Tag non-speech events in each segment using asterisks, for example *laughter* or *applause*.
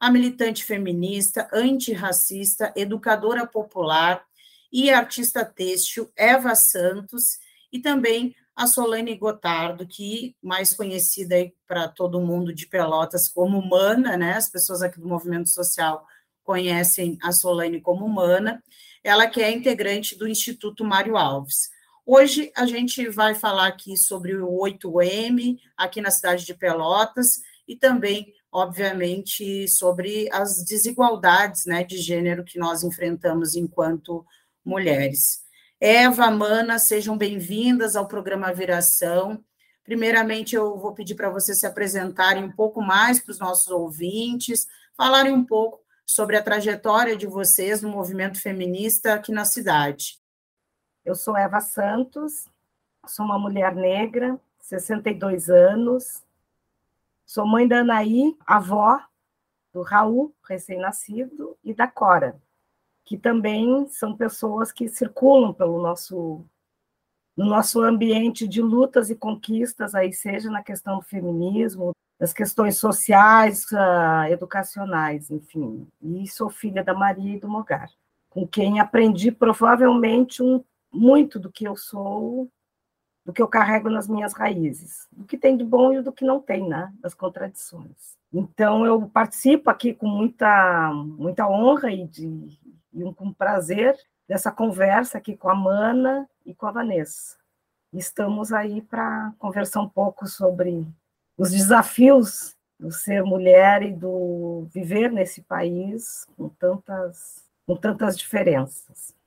a militante feminista, antirracista, educadora popular e artista têxtil Eva Santos e também a Solane Gotardo, que mais conhecida para todo mundo de Pelotas como Mana, né? As pessoas aqui do movimento social conhecem a Solane como Mana. Ela que é integrante do Instituto Mário Alves. Hoje a gente vai falar aqui sobre o 8M aqui na cidade de Pelotas e também, obviamente, sobre as desigualdades né, de gênero que nós enfrentamos enquanto mulheres. Eva, Mana, sejam bem-vindas ao programa Viração. Primeiramente, eu vou pedir para vocês se apresentarem um pouco mais para os nossos ouvintes, falarem um pouco sobre a trajetória de vocês no movimento feminista aqui na cidade. Eu sou Eva Santos, sou uma mulher negra, 62 anos, sou mãe da Anaí, avó do Raul, recém-nascido, e da Cora, que também são pessoas que circulam pelo nosso no nosso ambiente de lutas e conquistas, aí seja na questão do feminismo, das questões sociais, uh, educacionais, enfim. E sou filha da Maria e do Mogar, com quem aprendi provavelmente um muito do que eu sou, do que eu carrego nas minhas raízes, do que tem de bom e do que não tem, né? Das contradições. Então eu participo aqui com muita muita honra e, de, e um, com prazer dessa conversa aqui com a Mana e com a Vanessa. Estamos aí para conversar um pouco sobre os desafios do ser mulher e do viver nesse país com tantas com tantas diferenças.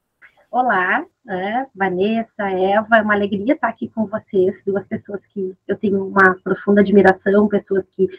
Olá, né, Vanessa, Eva, é uma alegria estar aqui com vocês, duas pessoas que eu tenho uma profunda admiração, pessoas que,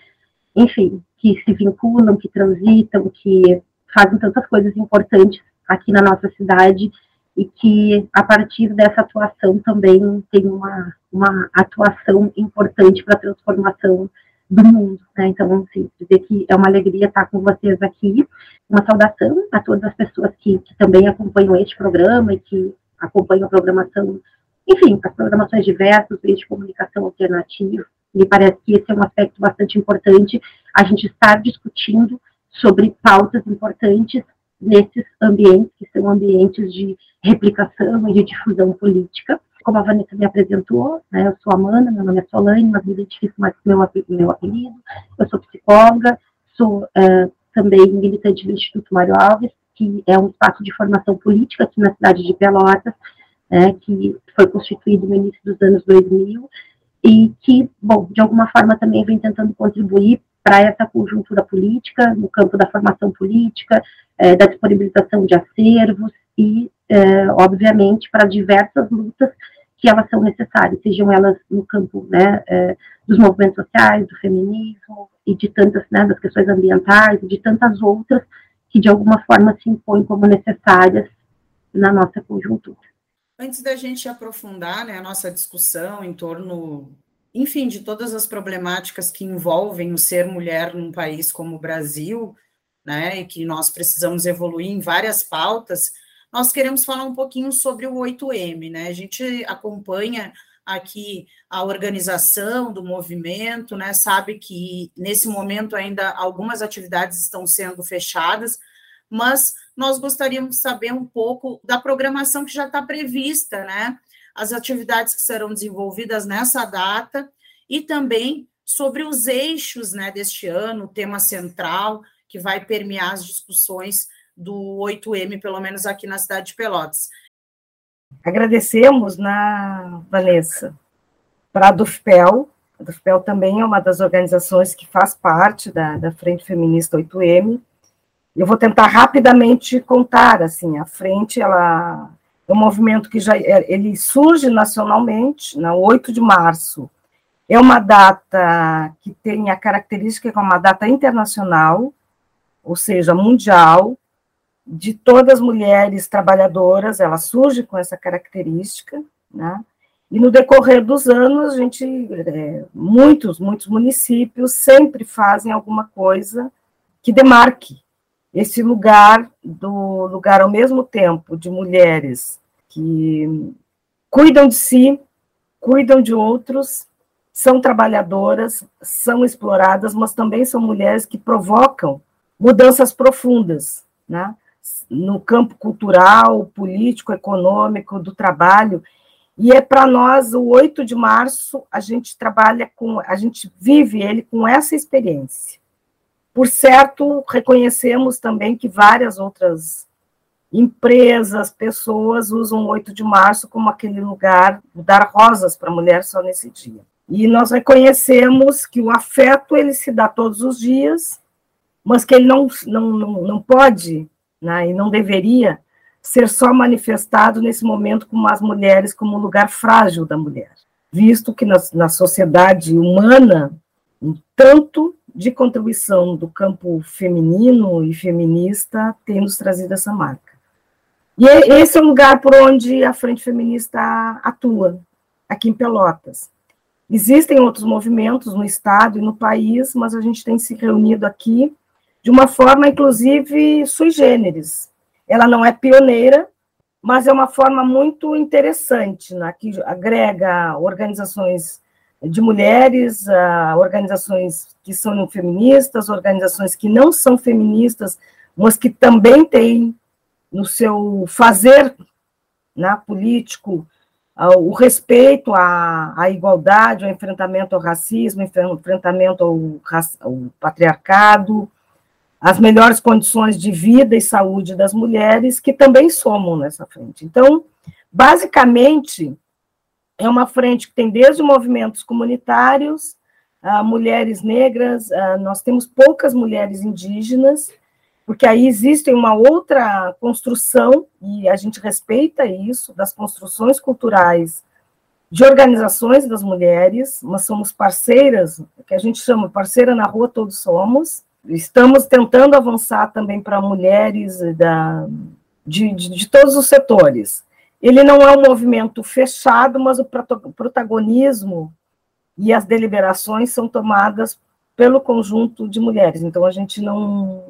enfim, que se vinculam, que transitam, que fazem tantas coisas importantes aqui na nossa cidade e que, a partir dessa atuação, também tem uma, uma atuação importante para a transformação do mundo. Né? Então, assim, dizer que é uma alegria estar com vocês aqui. Uma saudação a todas as pessoas que, que também acompanham este programa e que acompanham a programação, enfim, as programações diversas, meios de comunicação alternativo. Me parece que esse é um aspecto bastante importante, a gente estar discutindo sobre pautas importantes nesses ambientes, que são ambientes de replicação e de difusão política como a Vanessa me apresentou, né, eu sou Amanda, meu nome é Solane, mas me identifico mais com meu, meu apelido, eu sou psicóloga, sou é, também militante do Instituto Mário Alves, que é um espaço de formação política aqui na cidade de Pelotas, é, que foi constituído no início dos anos 2000, e que, bom, de alguma forma também vem tentando contribuir para essa conjuntura política, no campo da formação política, é, da disponibilização de acervos e, é, obviamente, para diversas lutas que elas são necessárias, sejam elas no campo né, é, dos movimentos sociais, do feminismo e de tantas, né, das questões ambientais e de tantas outras que de alguma forma se impõem como necessárias na nossa conjuntura. Antes da gente aprofundar né, a nossa discussão em torno, enfim, de todas as problemáticas que envolvem o ser mulher num país como o Brasil, né, e que nós precisamos evoluir em várias pautas, nós queremos falar um pouquinho sobre o 8M, né? A gente acompanha aqui a organização do movimento, né? Sabe que nesse momento ainda algumas atividades estão sendo fechadas, mas nós gostaríamos de saber um pouco da programação que já está prevista, né? As atividades que serão desenvolvidas nessa data e também sobre os eixos né, deste ano, o tema central que vai permear as discussões do 8M, pelo menos aqui na cidade de Pelotas. Agradecemos, na Vanessa, para a DUFPEL. A DUFPEL também é uma das organizações que faz parte da, da Frente Feminista 8M. Eu vou tentar rapidamente contar, assim, a frente, ela é um movimento que já é, ele surge nacionalmente, na 8 de março. É uma data que tem a característica que é uma data internacional, ou seja, mundial, de todas as mulheres trabalhadoras, ela surge com essa característica, né? E no decorrer dos anos, a gente, é, muitos, muitos municípios sempre fazem alguma coisa que demarque esse lugar do lugar ao mesmo tempo de mulheres que cuidam de si, cuidam de outros, são trabalhadoras, são exploradas, mas também são mulheres que provocam mudanças profundas, né? No campo cultural, político, econômico, do trabalho, e é para nós o 8 de março, a gente trabalha com, a gente vive ele com essa experiência. Por certo, reconhecemos também que várias outras empresas, pessoas usam o 8 de março como aquele lugar dar rosas para a mulher só nesse dia. E nós reconhecemos que o afeto ele se dá todos os dias, mas que ele não, não, não, não pode né, e não deveria ser só manifestado nesse momento como as mulheres, como um lugar frágil da mulher, visto que na, na sociedade humana, um tanto de contribuição do campo feminino e feminista tem nos trazido essa marca. E esse é o lugar por onde a Frente Feminista atua, aqui em Pelotas. Existem outros movimentos no Estado e no país, mas a gente tem se reunido aqui de uma forma, inclusive, sui generis, ela não é pioneira, mas é uma forma muito interessante, né, que agrega organizações de mulheres, uh, organizações que são feministas, organizações que não são feministas, mas que também têm no seu fazer né, político uh, o respeito à, à, igualdade, ao enfrentamento ao racismo, enfrentamento ao, ao patriarcado, as melhores condições de vida e saúde das mulheres, que também somam nessa frente. Então, basicamente, é uma frente que tem desde movimentos comunitários, uh, mulheres negras, uh, nós temos poucas mulheres indígenas, porque aí existe uma outra construção, e a gente respeita isso, das construções culturais de organizações das mulheres, mas somos parceiras, que a gente chama parceira na rua todos somos, Estamos tentando avançar também para mulheres da, de, de, de, todos os setores. Ele não é um movimento fechado, mas o protagonismo e as deliberações são tomadas pelo conjunto de mulheres. Então, a gente não.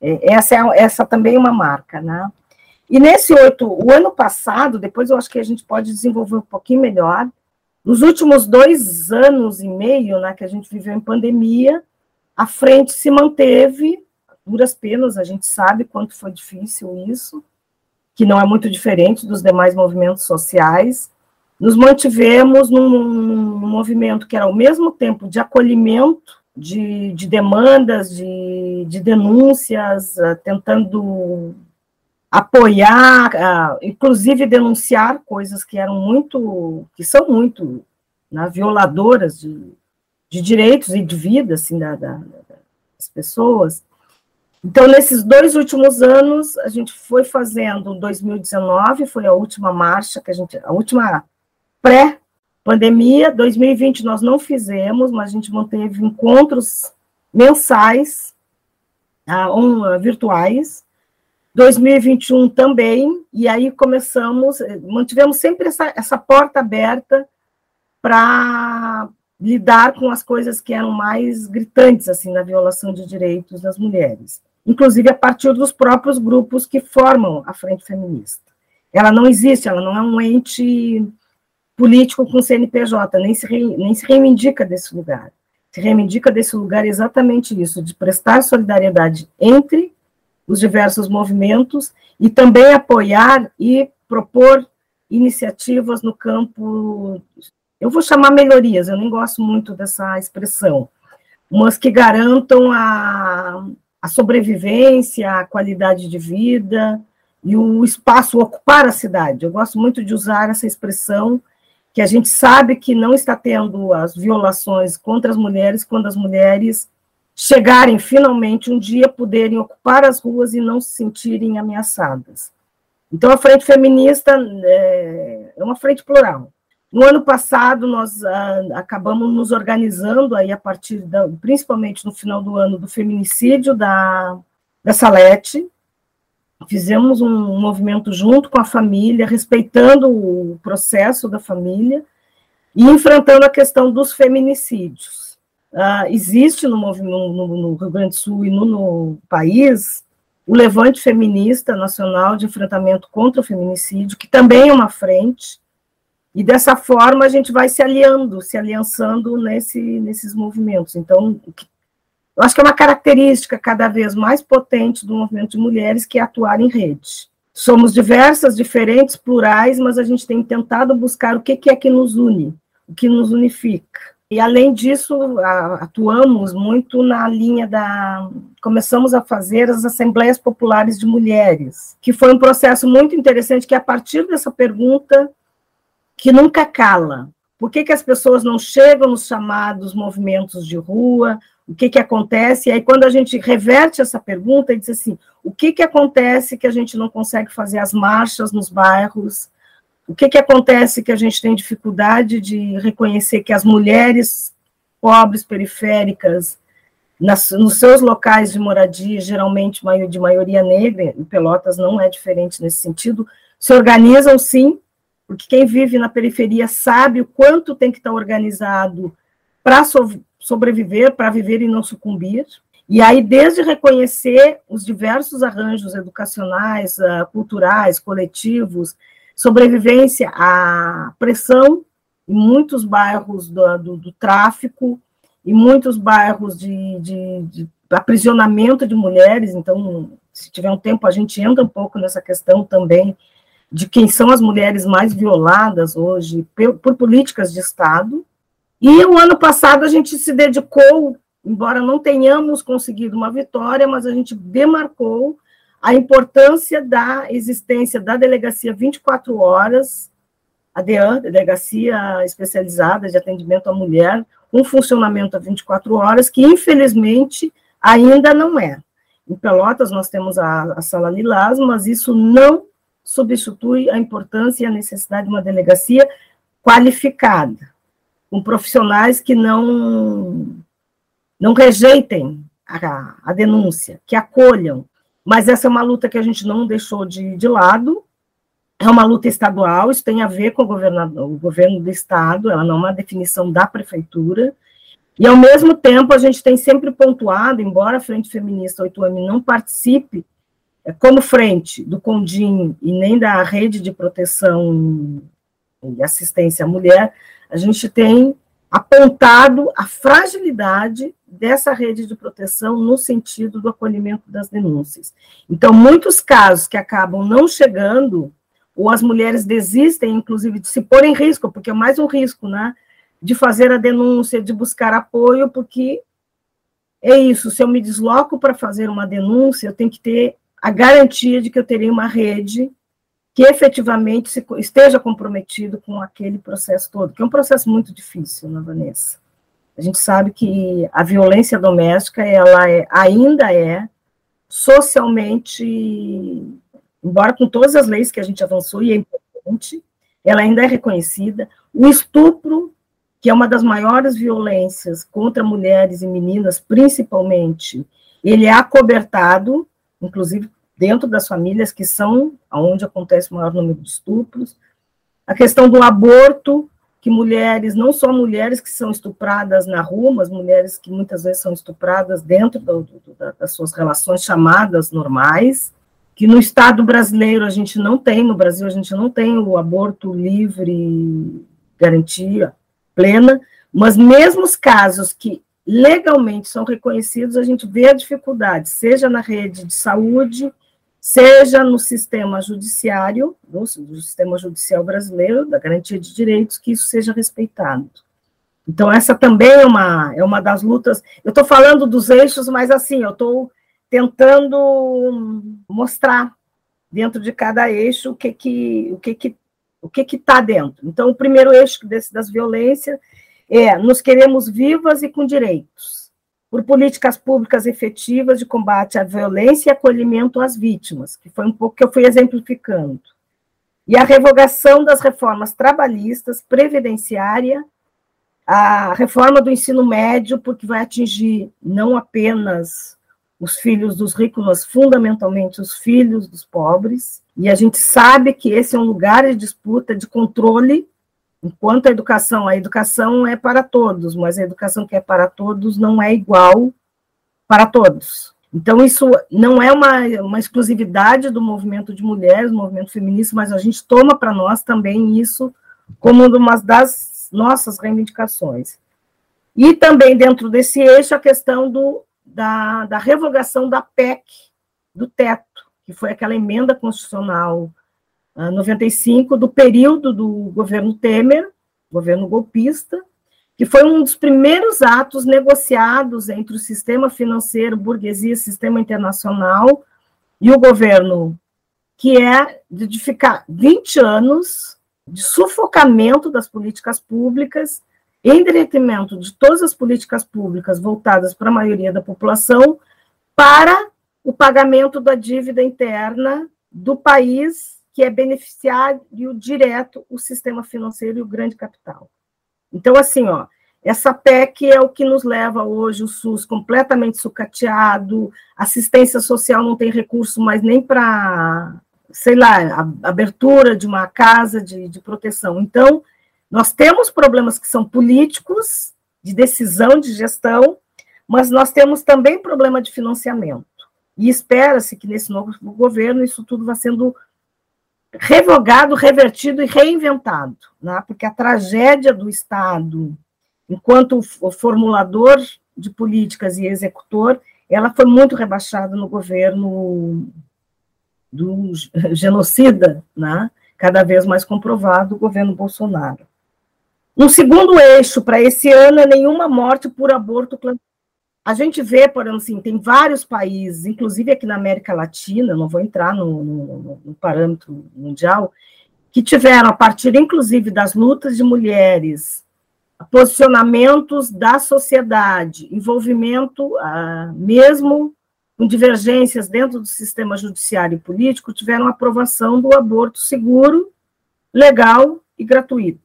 É, essa, é, essa também é uma marca, né? E nesse oito, o ano passado, depois eu acho que a gente pode desenvolver um pouquinho melhor. Nos últimos dois anos e meio, né, que a gente viveu em pandemia, a frente se manteve, duras penas, a gente sabe quanto foi difícil isso, que não é muito diferente dos demais movimentos sociais. Nos mantivemos num, num movimento que era ao mesmo tempo de acolhimento de, de demandas, de, de denúncias, uh, tentando apoiar, uh, inclusive denunciar coisas que eram muito, que são muito né, violadoras de, de direitos e de vida assim, da, da, das pessoas. Então, nesses dois últimos anos, a gente foi fazendo 2019, foi a última marcha que a gente, a última pré-pandemia. 2020 nós não fizemos, mas a gente manteve encontros mensais, uh, um, virtuais. 2021 também, e aí começamos, mantivemos sempre essa, essa porta aberta para lidar com as coisas que eram mais gritantes assim na violação de direitos das mulheres, inclusive a partir dos próprios grupos que formam a frente feminista. Ela não existe, ela não é um ente político com CNPJ, nem se, nem se reivindica desse lugar. Se reivindica desse lugar exatamente isso, de prestar solidariedade entre os diversos movimentos e também apoiar e propor iniciativas no campo eu vou chamar melhorias, eu nem gosto muito dessa expressão, mas que garantam a, a sobrevivência, a qualidade de vida e o espaço ocupar a cidade. Eu gosto muito de usar essa expressão, que a gente sabe que não está tendo as violações contra as mulheres quando as mulheres chegarem finalmente um dia poderem ocupar as ruas e não se sentirem ameaçadas. Então, a frente feminista é, é uma frente plural No ano passado, nós ah, acabamos nos organizando aí a partir, da, principalmente no final do ano, do feminicídio da, da Salete. Fizemos um movimento junto com a família, respeitando o processo da família e enfrentando a questão dos feminicídios. Ah, existe no, no, no, Rio Grande do Sul e no, no país o Levante Feminista Nacional de Enfrentamento contra o Feminicídio, que também é uma frente, e dessa forma a gente vai se aliando, se aliançando nesse, nesses movimentos. Então, eu acho que é uma característica cada vez mais potente do movimento de mulheres que é atuar em rede. Somos diversas, diferentes, plurais, mas a gente tem tentado buscar o que é que nos une, o que nos unifica. E, além disso, atuamos muito na linha da. Começamos a fazer as Assembleias Populares de Mulheres, que foi um processo muito interessante, que a partir dessa pergunta que nunca cala. Por que, que as pessoas não chegam nos chamados movimentos de rua? O que, que acontece? E aí, quando a gente reverte essa pergunta e diz assim: o que, que acontece que a gente não consegue fazer as marchas nos bairros? O que, que acontece que a gente tem dificuldade de reconhecer que as mulheres pobres, periféricas, nas, nos seus locais de moradia, geralmente de maioria negra, e Pelotas não é diferente nesse sentido, se organizam sim porque quem vive na periferia sabe o quanto tem que estar organizado para so sobreviver, para viver e não sucumbir. E aí, desde reconhecer os diversos arranjos educacionais, uh, culturais, coletivos, sobrevivência à pressão em muitos bairros do, do, do tráfico, em muitos bairros de, de, de aprisionamento de mulheres. Então, se tiver um tempo, a gente entra um pouco nessa questão também de quem são as mulheres mais violadas hoje por, por políticas de Estado. E o ano passado a gente se dedicou, embora não tenhamos conseguido uma vitória, mas a gente demarcou a importância da existência da delegacia 24 horas, a DEAN, Delegacia Especializada de Atendimento à Mulher, um funcionamento a 24 horas, que infelizmente ainda não é. Em Pelotas nós temos a, a Sala Lilás, mas isso não substitui a importância e a necessidade de uma delegacia qualificada, com profissionais que não, não rejeitem a, a denúncia, que acolham. Mas essa é uma luta que a gente não deixou de, de lado, é uma luta estadual, isso tem a ver com o, governador, o governo do estado, ela não é uma definição da prefeitura, e ao mesmo tempo a gente tem sempre pontuado, embora a Frente Feminista 8M não participe como frente do Condim e nem da rede de proteção e assistência à mulher, a gente tem apontado a fragilidade dessa rede de proteção no sentido do acolhimento das denúncias. Então, muitos casos que acabam não chegando, ou as mulheres desistem, inclusive, de se pôr em risco, porque é mais um risco, né? De fazer a denúncia, de buscar apoio, porque é isso, se eu me desloco para fazer uma denúncia, eu tenho que ter a garantia de que eu terei uma rede que efetivamente se, esteja comprometido com aquele processo todo, que é um processo muito difícil, né, Vanessa? A gente sabe que a violência doméstica, ela é, ainda é socialmente, embora com todas as leis que a gente avançou, e é importante, ela ainda é reconhecida. O estupro, que é uma das maiores violências contra mulheres e meninas, principalmente, ele é acobertado, inclusive dentro das famílias que são onde acontece o maior número de estupros. A questão do aborto, que mulheres, não só mulheres que são estupradas na rua, mas mulheres que muitas vezes são estupradas dentro do, do, das suas relações chamadas normais, que no Estado brasileiro a gente não tem, no Brasil a gente não tem o aborto livre, garantia plena, mas mesmo os casos que legalmente são reconhecidos, a gente vê a dificuldade, seja na rede de saúde, seja no sistema judiciário, no, sistema judicial brasileiro, da garantia de direitos, que isso seja respeitado. Então, essa também é uma, é uma das lutas. Eu estou falando dos eixos, mas assim, eu estou tentando mostrar dentro de cada eixo o que que o que que o que que está dentro. Então, o primeiro eixo desse das violências é nos queremos vivas e com direitos por políticas públicas efetivas de combate à violência e acolhimento às vítimas, que foi um pouco que eu fui exemplificando. e a revogação das reformas trabalhistas, previdenciária, a reforma do ensino médio, porque vai atingir não apenas os filhos dos ricos, mas fundamentalmente os filhos dos pobres. E a gente sabe que esse é um lugar de disputa, de controle, enquanto a educação, a educação é para todos, mas a educação que é para todos não é igual para todos. Então, isso não é uma, uma exclusividade do movimento de mulheres, do movimento feminista, mas a gente toma para nós também isso como uma das nossas reivindicações. E também, dentro desse eixo, a questão do, da, da revogação da PEC, do teto, que foi aquela emenda constitucional 95 do período do governo Temer, governo golpista, que foi um dos primeiros atos negociados entre o sistema financeiro, burguesia, sistema internacional e o governo, que é de ficar 20 anos de sufocamento das políticas públicas, em detrimento de todas as políticas públicas voltadas para a maioria da população, para o pagamento da dívida interna do país que é beneficiário direto o sistema financeiro e o grande capital. Então, assim, ó, essa PEC é o que nos leva hoje o SUS completamente sucateado, assistência social não tem recurso mais nem para, sei lá, abertura de uma casa de, de proteção. Então, nós temos problemas que são políticos, de decisão, de gestão, mas nós temos também problema de financiamento. E espera-se que nesse novo governo isso tudo vá sendo revogado, revertido e reinventado, né? porque a tragédia do Estado, enquanto formulador de políticas e executor, ela foi muito rebaixada no governo do genocida, né? cada vez mais comprovado, o governo Bolsonaro. Um segundo eixo para esse ano é nenhuma morte por aborto clandestino a gente vê, por exemplo, assim, tem vários países, inclusive aqui na América Latina, não vou entrar no, no, no, parâmetro mundial, que tiveram, a partir inclusive das lutas de mulheres, posicionamentos da sociedade, envolvimento, ah, mesmo com divergências dentro do sistema judiciário e político, tiveram aprovação do aborto seguro, legal e gratuito.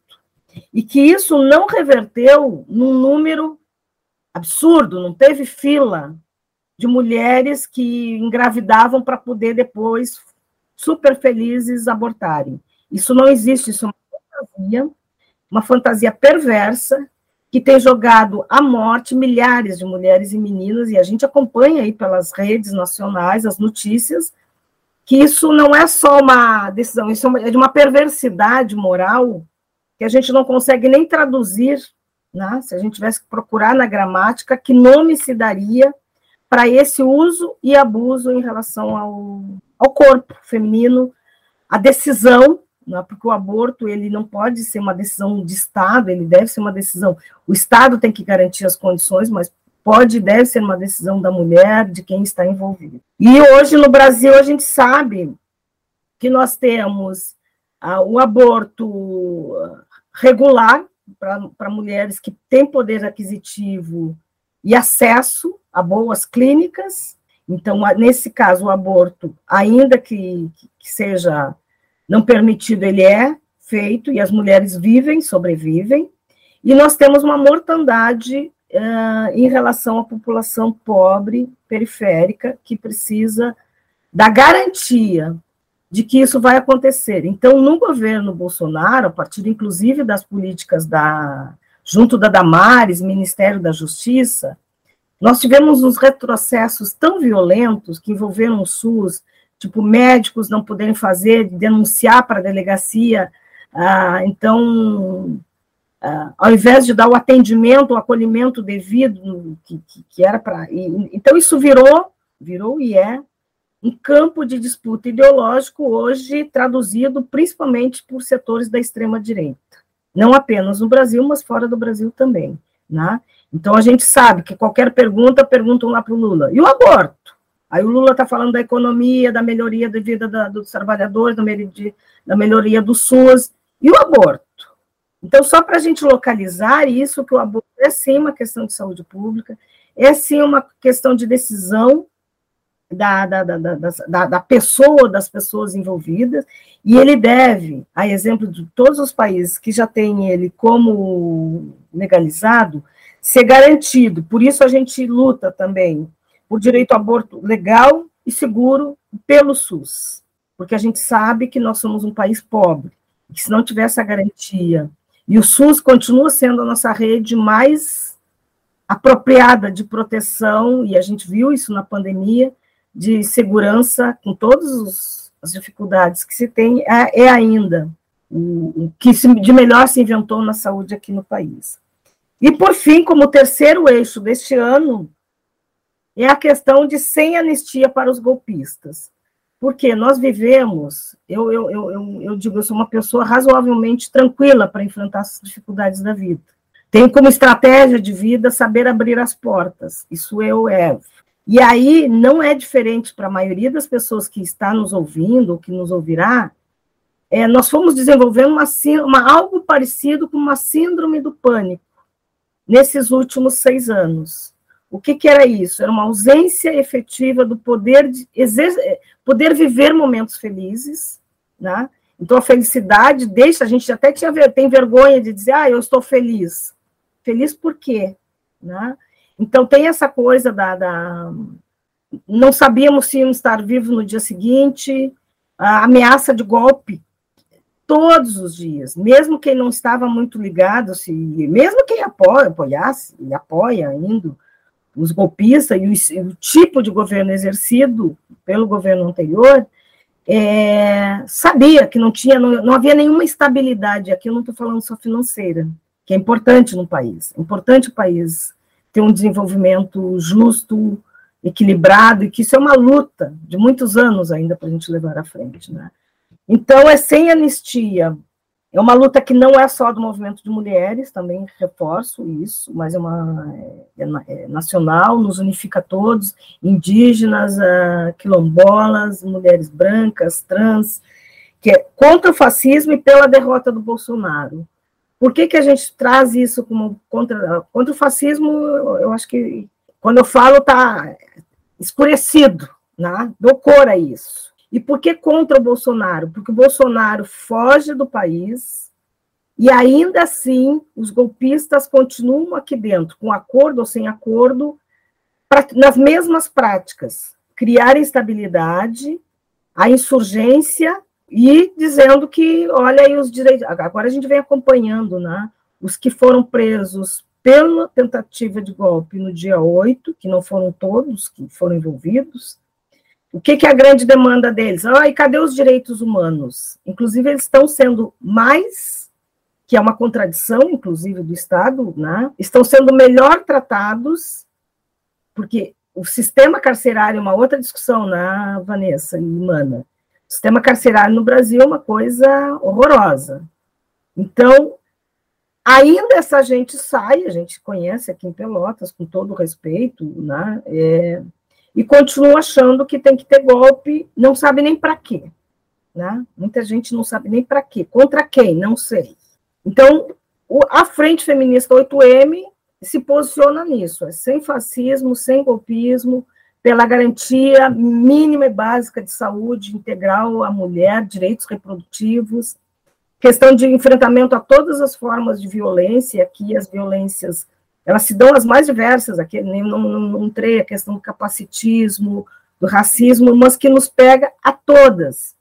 E que isso não reverteu num número absurdo, não teve fila de mulheres que engravidavam para poder depois, super felizes, abortarem. Isso não existe, isso é uma fantasia, uma fantasia perversa que tem jogado à morte milhares de mulheres e meninas, e a gente acompanha aí pelas redes nacionais as notícias, que isso não é só uma decisão, isso é, é de uma perversidade moral que a gente não consegue nem traduzir né? se a gente tivesse que procurar na gramática, que nome se daria para esse uso e abuso em relação ao, ao corpo feminino, a decisão, né? porque o aborto ele não pode ser uma decisão de Estado, ele deve ser uma decisão, o Estado tem que garantir as condições, mas pode e deve ser uma decisão da mulher, de quem está envolvido. E hoje no Brasil a gente sabe que nós temos ah, o aborto regular, para mulheres que têm poder aquisitivo e acesso a boas clínicas. Então, nesse caso, o aborto, ainda que, que seja não permitido, ele é feito e as mulheres vivem, sobrevivem. E nós temos uma mortandade uh, em relação à população pobre, periférica, que precisa da garantia de que isso vai acontecer. Então, no governo Bolsonaro, a partir inclusive das políticas da junto da Damares, Ministério da Justiça, nós tivemos uns retrocessos tão violentos que envolveram o SUS, tipo médicos não poderem fazer, denunciar para a delegacia, ah, então ah, ao invés de dar o atendimento, o acolhimento devido que, que, que era para, então isso virou, virou e é um campo de disputa ideológico hoje traduzido principalmente por setores da extrema-direita. Não apenas no Brasil, mas fora do Brasil também. Né? Então a gente sabe que qualquer pergunta, perguntam lá para o Lula. E o aborto? Aí o Lula está falando da economia, da melhoria da vida da, dos trabalhadores, da, da melhoria do SUS. E o aborto? Então, só para a gente localizar isso, que o aborto é sim uma questão de saúde pública, é sim uma questão de decisão da, da, da, da, pessoa, das pessoas envolvidas, e ele deve, a exemplo de todos os países que já têm ele como legalizado, ser garantido. Por isso a gente luta também por direito ao aborto legal e seguro pelo SUS, porque a gente sabe que nós somos um país pobre, que se não tiver essa garantia, e o SUS continua sendo a nossa rede mais apropriada de proteção, e a gente viu isso na pandemia, de segurança, com todas as dificuldades que se tem, é, é ainda o, o que se, de melhor se inventou na saúde aqui no país. E, por fim, como terceiro eixo deste ano, é a questão de sem anistia para os golpistas. Porque nós vivemos, eu, eu, eu, eu, digo, eu sou uma pessoa razoavelmente tranquila para enfrentar as dificuldades da vida. Tenho como estratégia de vida saber abrir as portas. Isso eu é. E aí não é diferente para a maioria das pessoas que está nos ouvindo, ou que nos ouvirá, é, nós fomos desenvolvendo uma, uma, algo parecido com uma síndrome do pânico nesses últimos seis anos. O que, que era isso? Era uma ausência efetiva do poder de poder viver momentos felizes, né? Então a felicidade deixa a gente até tinha tem vergonha de dizer, ah, eu estou feliz. Feliz por quê? Né? Então, tem essa coisa da, da. Não sabíamos se íamos estar vivos no dia seguinte, a ameaça de golpe todos os dias, mesmo quem não estava muito ligado, se, mesmo quem apoia, apoiasse e apoia ainda os golpistas e o, o, tipo de governo exercido pelo governo anterior, é, sabia que não tinha, não, não havia nenhuma estabilidade. Aqui eu não estou falando só financeira, que é importante no país. É importante o país ter um desenvolvimento justo, equilibrado, e que isso é uma luta de muitos anos ainda para a gente levar à frente. Né? Então, é sem anistia. É uma luta que não é só do movimento de mulheres, também reforço isso, mas é uma é, é nacional, nos unifica todos, indígenas, uh, quilombolas, mulheres brancas, trans, que é contra o fascismo e pela derrota do Bolsonaro. Por que, que a gente traz isso como contra, contra o fascismo? Eu acho que quando eu falo está escurecido, né? dou cor a isso. E por que contra o Bolsonaro? Porque o Bolsonaro foge do país e ainda assim os golpistas continuam aqui dentro, com acordo ou sem acordo, pra, nas mesmas práticas, criar instabilidade, a insurgência e dizendo que, olha aí os direitos. Agora a gente vem acompanhando, né? Os que foram presos pela tentativa de golpe no dia 8, que não foram todos que foram envolvidos. O que, que é a grande demanda deles? Ah, e cadê os direitos humanos? Inclusive, eles estão sendo mais, que é uma contradição, inclusive, do Estado, né? estão sendo melhor tratados, porque o sistema carcerário é uma outra discussão, né, Vanessa e Mana? O sistema carcerário no Brasil é uma coisa horrorosa. Então, ainda essa gente sai, a gente conhece aqui em Pelotas, com todo respeito, né? É, e continua achando que tem que ter golpe, não sabe nem para quê. Né? Muita gente não sabe nem para quê. Contra quem? Não sei. Então, o, a Frente Feminista 8M se posiciona nisso, é sem fascismo, sem golpismo, pela garantia mínima e básica de saúde integral à mulher, direitos reprodutivos, questão de enfrentamento a todas as formas de violência, aqui as violências, elas se dão as mais diversas, aqui não, não, não a questão do capacitismo, do racismo, mas que nos pega a todas,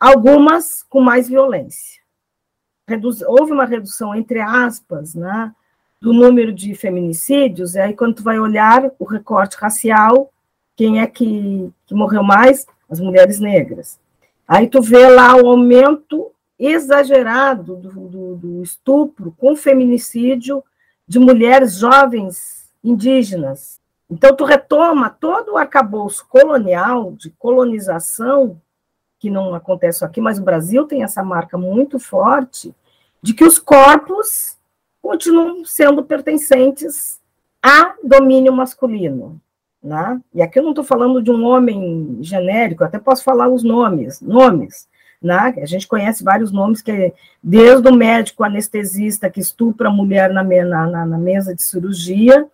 algumas com mais violência. Reduz, houve uma redução, entre aspas, né, do número de feminicídios, e aí quando tu vai olhar o recorte racial, quem é que, que morreu mais? As mulheres negras. Aí tu vê lá o aumento exagerado do, do, do estupro com feminicídio de mulheres jovens indígenas. Então, tu retoma todo o arcabouço colonial, de colonização, que não acontece aqui, mas o Brasil tem essa marca muito forte, de que os corpos continuam sendo pertencentes a domínio masculino. Né? E aqui eu não estou falando de um homem genérico, até posso falar os nomes, nomes. Né? A gente conhece vários nomes, que desde o médico anestesista que estupra a mulher na, na, na mesa de cirurgia,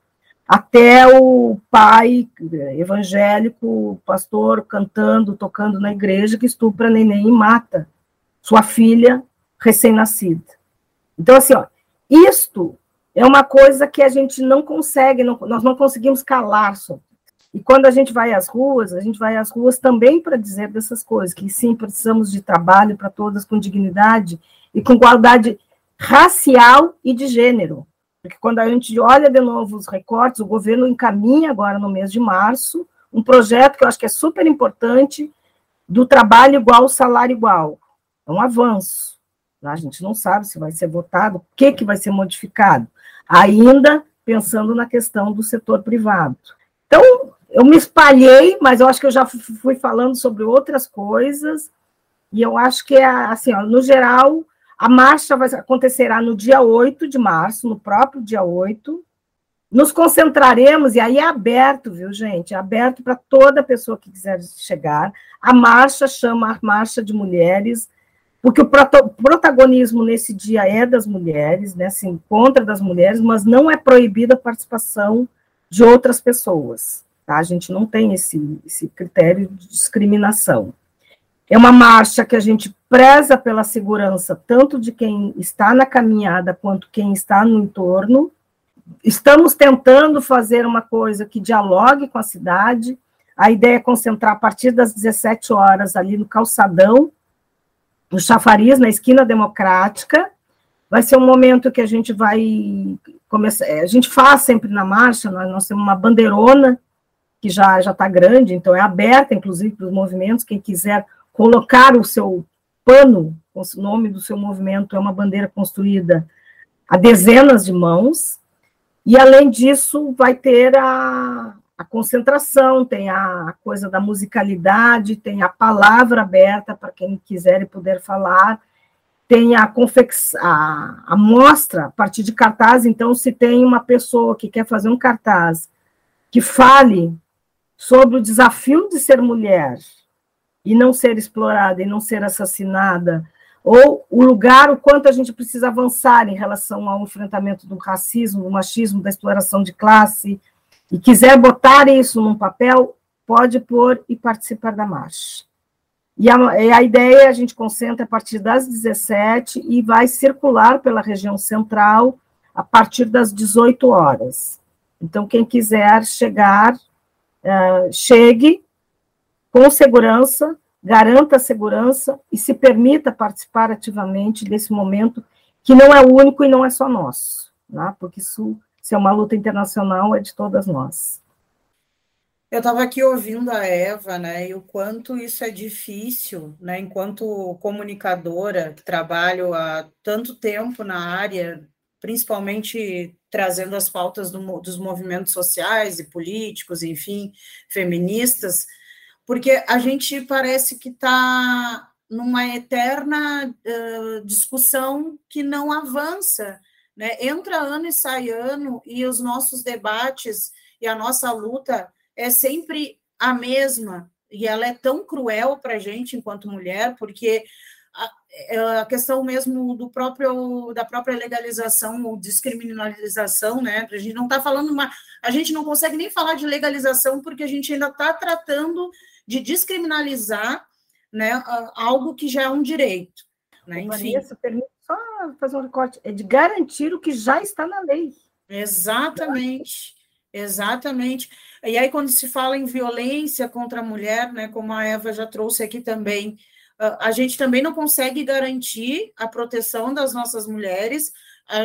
até o pai evangélico, pastor, cantando, tocando na igreja, que estupra neném e mata sua filha recém-nascida. Então, assim, ó, isto é uma coisa que a gente não consegue, não, nós não conseguimos calar sobre. E quando a gente vai às ruas, a gente vai às ruas também para dizer dessas coisas, que sim, precisamos de trabalho para todas com dignidade e com igualdade racial e de gênero. Porque quando a gente olha de novo os recortes, o governo encaminha agora no mês de março um projeto que eu acho que é super importante do trabalho igual, salário igual. É um avanço. A gente não sabe se vai ser votado, o que, que vai ser modificado, ainda pensando na questão do setor privado. Então, eu me espalhei, mas eu acho que eu já fui falando sobre outras coisas, e eu acho que, é assim, ó, no geral, a marcha vai, acontecerá no dia 8 de março, no próprio dia 8. Nos concentraremos, e aí é aberto, viu, gente? É aberto para toda pessoa que quiser chegar. A marcha chama a Marcha de Mulheres, porque o protagonismo nesse dia é das mulheres, né? Se encontra das mulheres, mas não é proibida a participação de outras pessoas. Tá? A gente não tem esse, esse critério de discriminação. É uma marcha que a gente preza pela segurança, tanto de quem está na caminhada quanto quem está no entorno. Estamos tentando fazer uma coisa que dialogue com a cidade. A ideia é concentrar a partir das 17 horas ali no calçadão, no chafariz, na esquina democrática. Vai ser um momento que a gente vai começar. A gente faz sempre na marcha, nós, nós temos uma bandeirona que já está grande, então é aberta, inclusive, para os movimentos. Quem quiser colocar o seu pano, o nome do seu movimento é uma bandeira construída a dezenas de mãos, e além disso vai ter a, a concentração, tem a coisa da musicalidade, tem a palavra aberta para quem quiser e puder falar, tem a, confex, a, a mostra a partir de cartaz, então se tem uma pessoa que quer fazer um cartaz que fale sobre o desafio de ser mulher, e não ser explorada e não ser assassinada, ou o lugar, o quanto a gente precisa avançar em relação ao enfrentamento do racismo, do machismo, da exploração de classe, e quiser botar isso num papel, pode pôr e participar da marcha. E a, a ideia a gente concentra a partir das 17 e vai circular pela região central a partir das 18 horas. Então, quem quiser chegar, uh, chegue, com segurança, garanta a segurança e se permita participar ativamente desse momento, que não é único e não é só nosso, né? porque isso, se é uma luta internacional, é de todas nós. Eu estava aqui ouvindo a Eva, né, e o quanto isso é difícil, né, enquanto comunicadora, que trabalho há tanto tempo na área, principalmente trazendo as pautas do, dos movimentos sociais e políticos, enfim, feministas, porque a gente parece que está numa eterna uh, discussão que não avança. Né? Entra ano e sai ano, e os nossos debates e a nossa luta é sempre a mesma, e ela é tão cruel para a gente enquanto mulher, porque a, é, a, questão mesmo do próprio da própria legalização ou descriminalização, né? A gente não está falando uma, a gente não consegue nem falar de legalização porque a gente ainda está tratando de descriminalizar né, algo que já é um direito. Né? Enfim. Vanessa, permite só fazer um recorte, é de garantir o que já está na lei. Exatamente, exatamente. E aí, quando se fala em violência contra a mulher, né, como a Eva já trouxe aqui também, a gente também não consegue garantir a proteção das nossas mulheres.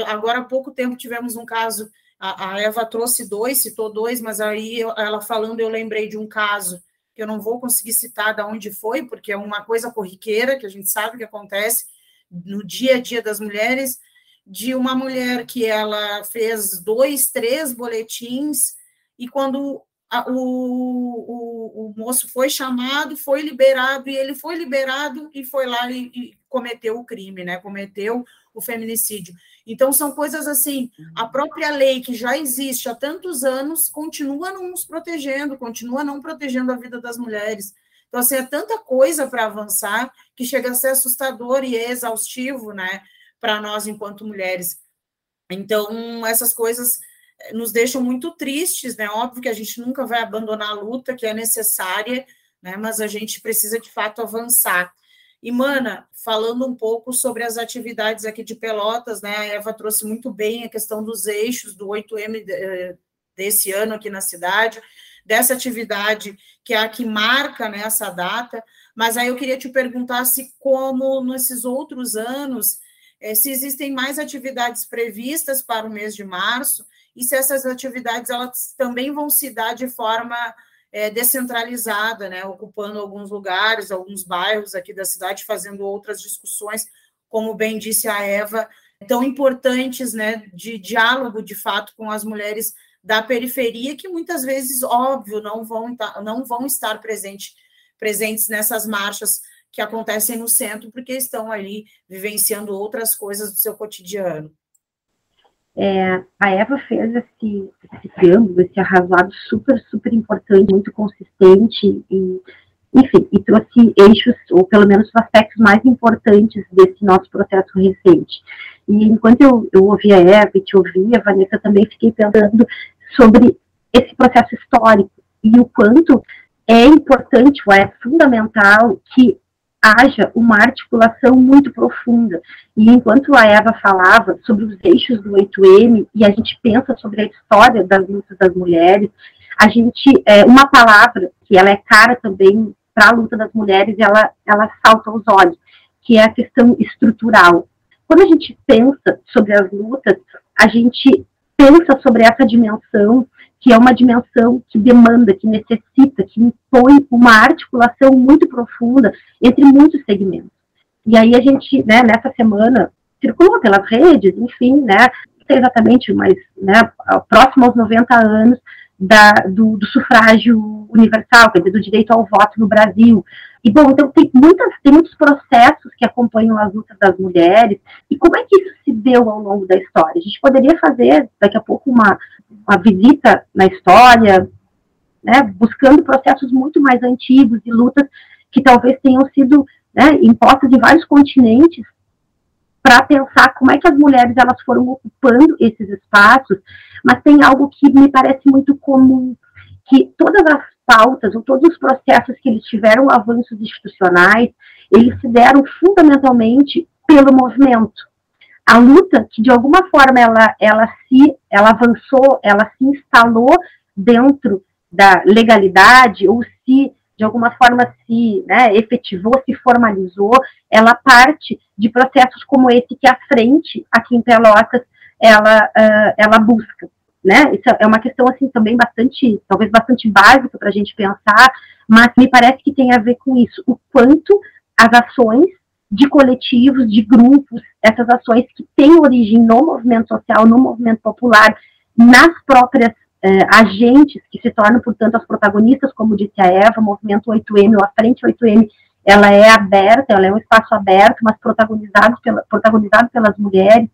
Agora há pouco tempo tivemos um caso, a Eva trouxe dois, citou dois, mas aí ela falando, eu lembrei de um caso que eu não vou conseguir citar de onde foi, porque é uma coisa corriqueira, que a gente sabe que acontece no dia a dia das mulheres, de uma mulher que ela fez dois, três boletins, e quando o, o, o, moço foi chamado, foi liberado, e ele foi liberado e foi lá e, e cometeu o crime, né? Cometeu o feminicídio. Então, são coisas assim, a própria lei que já existe há tantos anos continua não nos protegendo, continua não protegendo a vida das mulheres. Então, assim, é tanta coisa para avançar que chega a ser assustador e exaustivo, né, para nós enquanto mulheres. Então, essas coisas nos deixam muito tristes, né? Óbvio que a gente nunca vai abandonar a luta que é necessária, né? Mas a gente precisa de fato avançar. E, Mana, falando um pouco sobre as atividades aqui de Pelotas, né? A Eva trouxe muito bem a questão dos eixos do 8M eh, desse ano aqui na cidade, dessa atividade que é a que marca né, essa data. Mas aí eu queria te perguntar se, como nesses outros anos, eh, se existem mais atividades previstas para o mês de março e se essas atividades elas também vão se dar de forma é, descentralizada, né, ocupando alguns lugares, alguns bairros aqui da cidade, fazendo outras discussões, como bem disse a Eva, tão importantes, né, de diálogo de fato com as mulheres da periferia, que muitas vezes, óbvio, não vão, não vão estar presente, presentes nessas marchas que acontecem no centro, porque estão ali vivenciando outras coisas do seu cotidiano. É, a Eva fez esse, esse triângulo, esse arrasado super, super importante, muito consistente e, enfim, e trouxe eixos, ou pelo menos os aspectos mais importantes desse nosso processo recente. E enquanto eu, eu ouvia a Eva e te ouvia, Vanessa, também fiquei pensando sobre esse processo histórico e o quanto é importante, ou é fundamental que haja uma articulação muito profunda. E enquanto a Eva falava sobre os eixos do 8M e a gente pensa sobre a história das lutas das mulheres, a gente, é, uma palavra que ela é cara também para a luta das mulheres, ela, ela salta aos olhos, que é a questão estrutural. Quando a gente pensa sobre as lutas, a gente pensa sobre essa dimensão que é uma dimensão que demanda, que necessita, que impõe uma articulação muito profunda entre muitos segmentos. E aí a gente, né, nessa semana, circulou pelas redes, enfim, né, não sei exatamente, mas né, próximo aos 90 anos da, do, do, sufrágio universal, quer dizer, do direito ao voto no Brasil. E, bom, então tem, muitas, tem muitos processos que acompanham as lutas das mulheres, e como é que isso se deu ao longo da história? A gente poderia fazer, daqui a pouco, uma, uma visita na história, né, buscando processos muito mais antigos e lutas que talvez tenham sido né, impostas em vários continentes para pensar como é que as mulheres elas foram ocupando esses espaços, mas tem algo que me parece muito comum, que todas as pautas, ou todos os processos que eles tiveram avanços institucionais, eles se deram fundamentalmente pelo movimento a luta que de alguma forma ela, ela se ela avançou, ela se instalou dentro da legalidade ou se de alguma forma se né, efetivou, se formalizou, ela parte de processos como esse que a frente aqui em Pelotas ela, uh, ela busca. Né? Isso é uma questão assim também bastante, talvez bastante básica para a gente pensar, mas me parece que tem a ver com isso, o quanto as ações de coletivos, de grupos, essas ações que têm origem no movimento social, no movimento popular, nas próprias eh, agentes que se tornam, portanto, as protagonistas, como disse a Eva, o movimento 8M, ou a Frente 8M, ela é aberta, ela é um espaço aberto, mas protagonizado, pela, protagonizado pelas mulheres,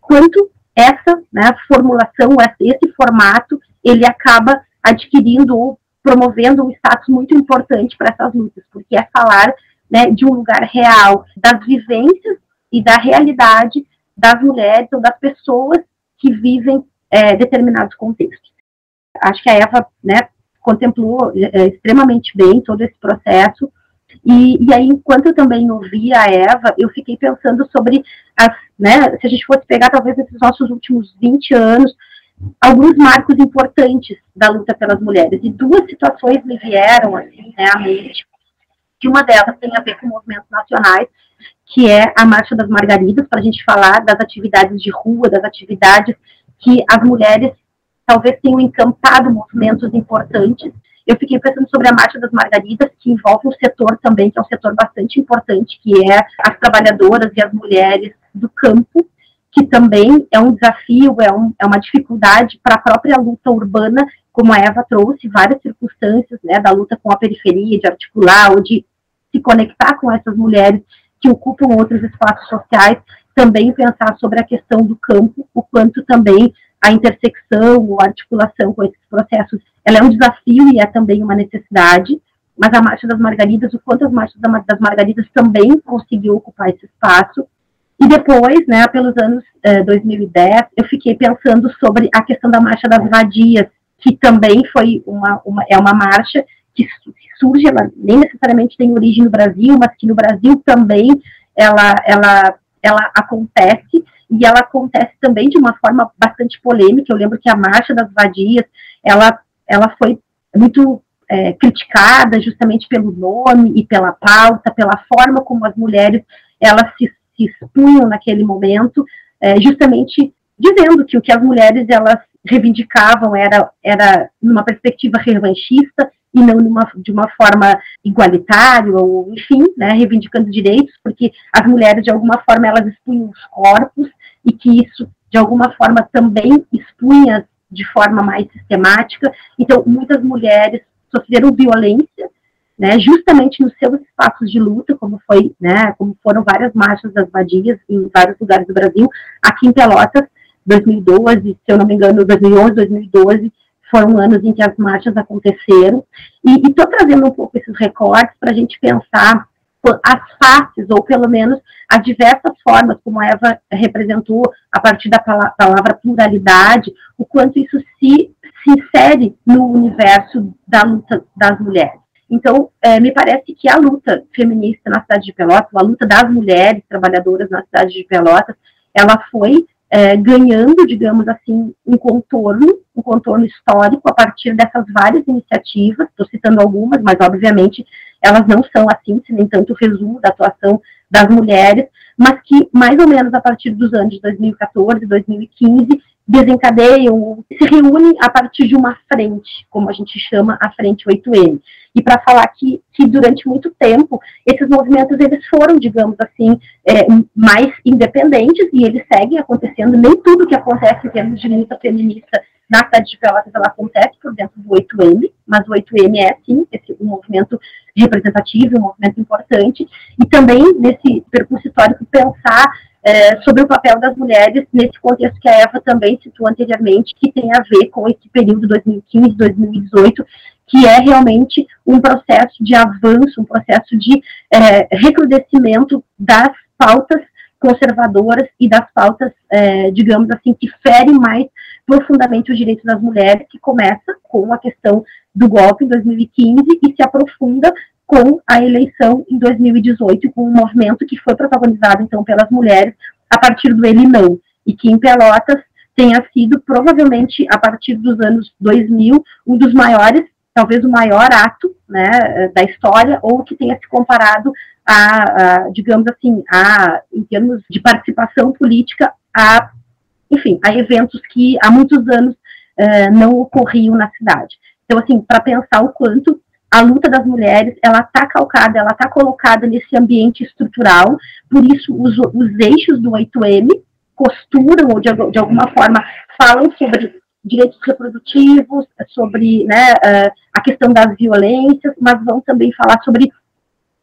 quanto essa né, formulação, esse formato, ele acaba adquirindo ou promovendo um status muito importante para essas lutas, porque é falar né, de um lugar real, das vivências e da realidade das mulheres ou das pessoas que vivem é, determinados contextos. Acho que a Eva né, contemplou é, extremamente bem todo esse processo. E, e, aí, enquanto eu também ouvia a Eva, eu fiquei pensando sobre as, né, se a gente fosse pegar talvez esses nossos últimos 20 anos, alguns marcos importantes da luta pelas mulheres. E duas situações me vieram assim, né, à mente que uma delas tem a ver com movimentos nacionais, que é a Marcha das Margaridas, para a gente falar das atividades de rua, das atividades que as mulheres talvez tenham encampado movimentos importantes. Eu fiquei pensando sobre a Marcha das Margaridas, que envolve um setor também, que é um setor bastante importante, que é as trabalhadoras e as mulheres do campo, que também é um desafio, é, um, é uma dificuldade para a própria luta urbana como a Eva trouxe, várias circunstâncias né, da luta com a periferia, de articular ou de se conectar com essas mulheres que ocupam outros espaços sociais, também pensar sobre a questão do campo, o quanto também a intersecção ou articulação com esses processos, ela é um desafio e é também uma necessidade, mas a Marcha das Margaridas, o quanto as Marchas das Margaridas também conseguiu ocupar esse espaço, E depois, né, pelos anos 2010, eu fiquei pensando sobre a questão da Marcha das Vadias, que também foi uma, uma é uma marcha que surge, ela nem necessariamente tem origem no Brasil, mas que no Brasil também ela, ela, ela acontece, e ela acontece também de uma forma bastante polêmica. Eu lembro que a Marcha das Vadias, ela, ela foi muito é, criticada justamente pelo nome e pela pauta, pela forma como as mulheres elas se, se expunham naquele momento, é, justamente dizendo que o que as mulheres elas reivindicavam era, era numa perspectiva revanchista e não numa, de uma forma igualitária, ou enfim, né, reivindicando direitos, porque as mulheres, de alguma forma, elas expunham os corpos, e que isso, de alguma forma, também expunha de forma mais sistemática. Então, muitas mulheres sofreram violência, né, justamente nos seus espaços de luta, como foi, né, como foram várias marchas das vadias em vários lugares do Brasil, aqui em Pelotas, 2012, se eu não me engano, 2011, 2012, foram anos em que as marchas aconteceram, e estou trazendo um pouco esses recortes para a gente pensar as faces, ou pelo menos as diversas formas, como a Eva representou a partir da palavra pluralidade, o quanto isso se, se insere no universo da luta das mulheres. Então, é, me parece que a luta feminista na cidade de Pelotas, a luta das mulheres trabalhadoras na cidade de Pelotas, ela foi é, ganhando, digamos assim, um contorno, um contorno histórico a partir dessas várias iniciativas, estou citando algumas, mas obviamente elas não são assim, se nem tanto resumo da atuação das mulheres, mas que mais ou menos a partir dos anos de 2014, 2015, desencadeiam, se reúnem a partir de uma frente, como a gente chama a Frente 8M. E para falar que, que durante muito tempo esses movimentos eles foram, digamos assim, é, mais independentes e eles seguem acontecendo. Nem tudo que acontece em termos de luta feminista na cidade de Pelotas ela acontece por dentro do 8M, mas o 8M é sim esse um movimento representativo, um movimento importante, e também nesse percurso histórico pensar é, sobre o papel das mulheres nesse contexto que a Eva também citou anteriormente, que tem a ver com esse período 2015-2018, que é realmente um processo de avanço, um processo de é, recrudescimento das pautas conservadoras e das pautas, é, digamos assim, que ferem mais profundamente os direitos das mulheres, que começa com a questão do golpe em 2015 e se aprofunda com a eleição em 2018, com um movimento que foi protagonizado, então, pelas mulheres, a partir do Ele Não, e que em Pelotas tenha sido, provavelmente, a partir dos anos 2000, um dos maiores, talvez o maior ato né, da história, ou que tenha se comparado a, a, digamos assim, a, em termos de participação política, a, enfim, a eventos que há muitos anos uh, não ocorriam na cidade. Então, assim, para pensar o quanto a luta das mulheres, ela está calcada, ela está colocada nesse ambiente estrutural, por isso os, os eixos do 8M costuram, ou de, de alguma forma falam sobre direitos reprodutivos, sobre né, uh, a questão das violências, mas vão também falar sobre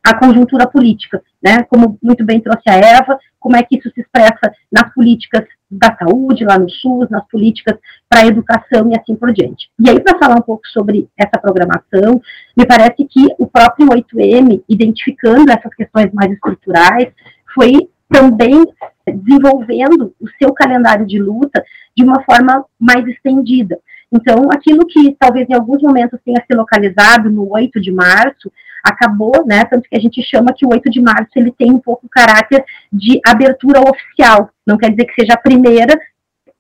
a conjuntura política, né? Como muito bem trouxe a Eva, como é que isso se expressa nas políticas da saúde, lá no SUS, nas políticas para a educação e assim por diante. E aí, para falar um pouco sobre essa programação, me parece que o próprio 8M, identificando essas questões mais estruturais, foi também desenvolvendo o seu calendário de luta de uma forma mais estendida. Então, aquilo que talvez em alguns momentos tenha se localizado no 8 de março, acabou, né, tanto que a gente chama que o 8 de março ele tem um pouco o caráter de abertura oficial, não quer dizer que seja a primeira,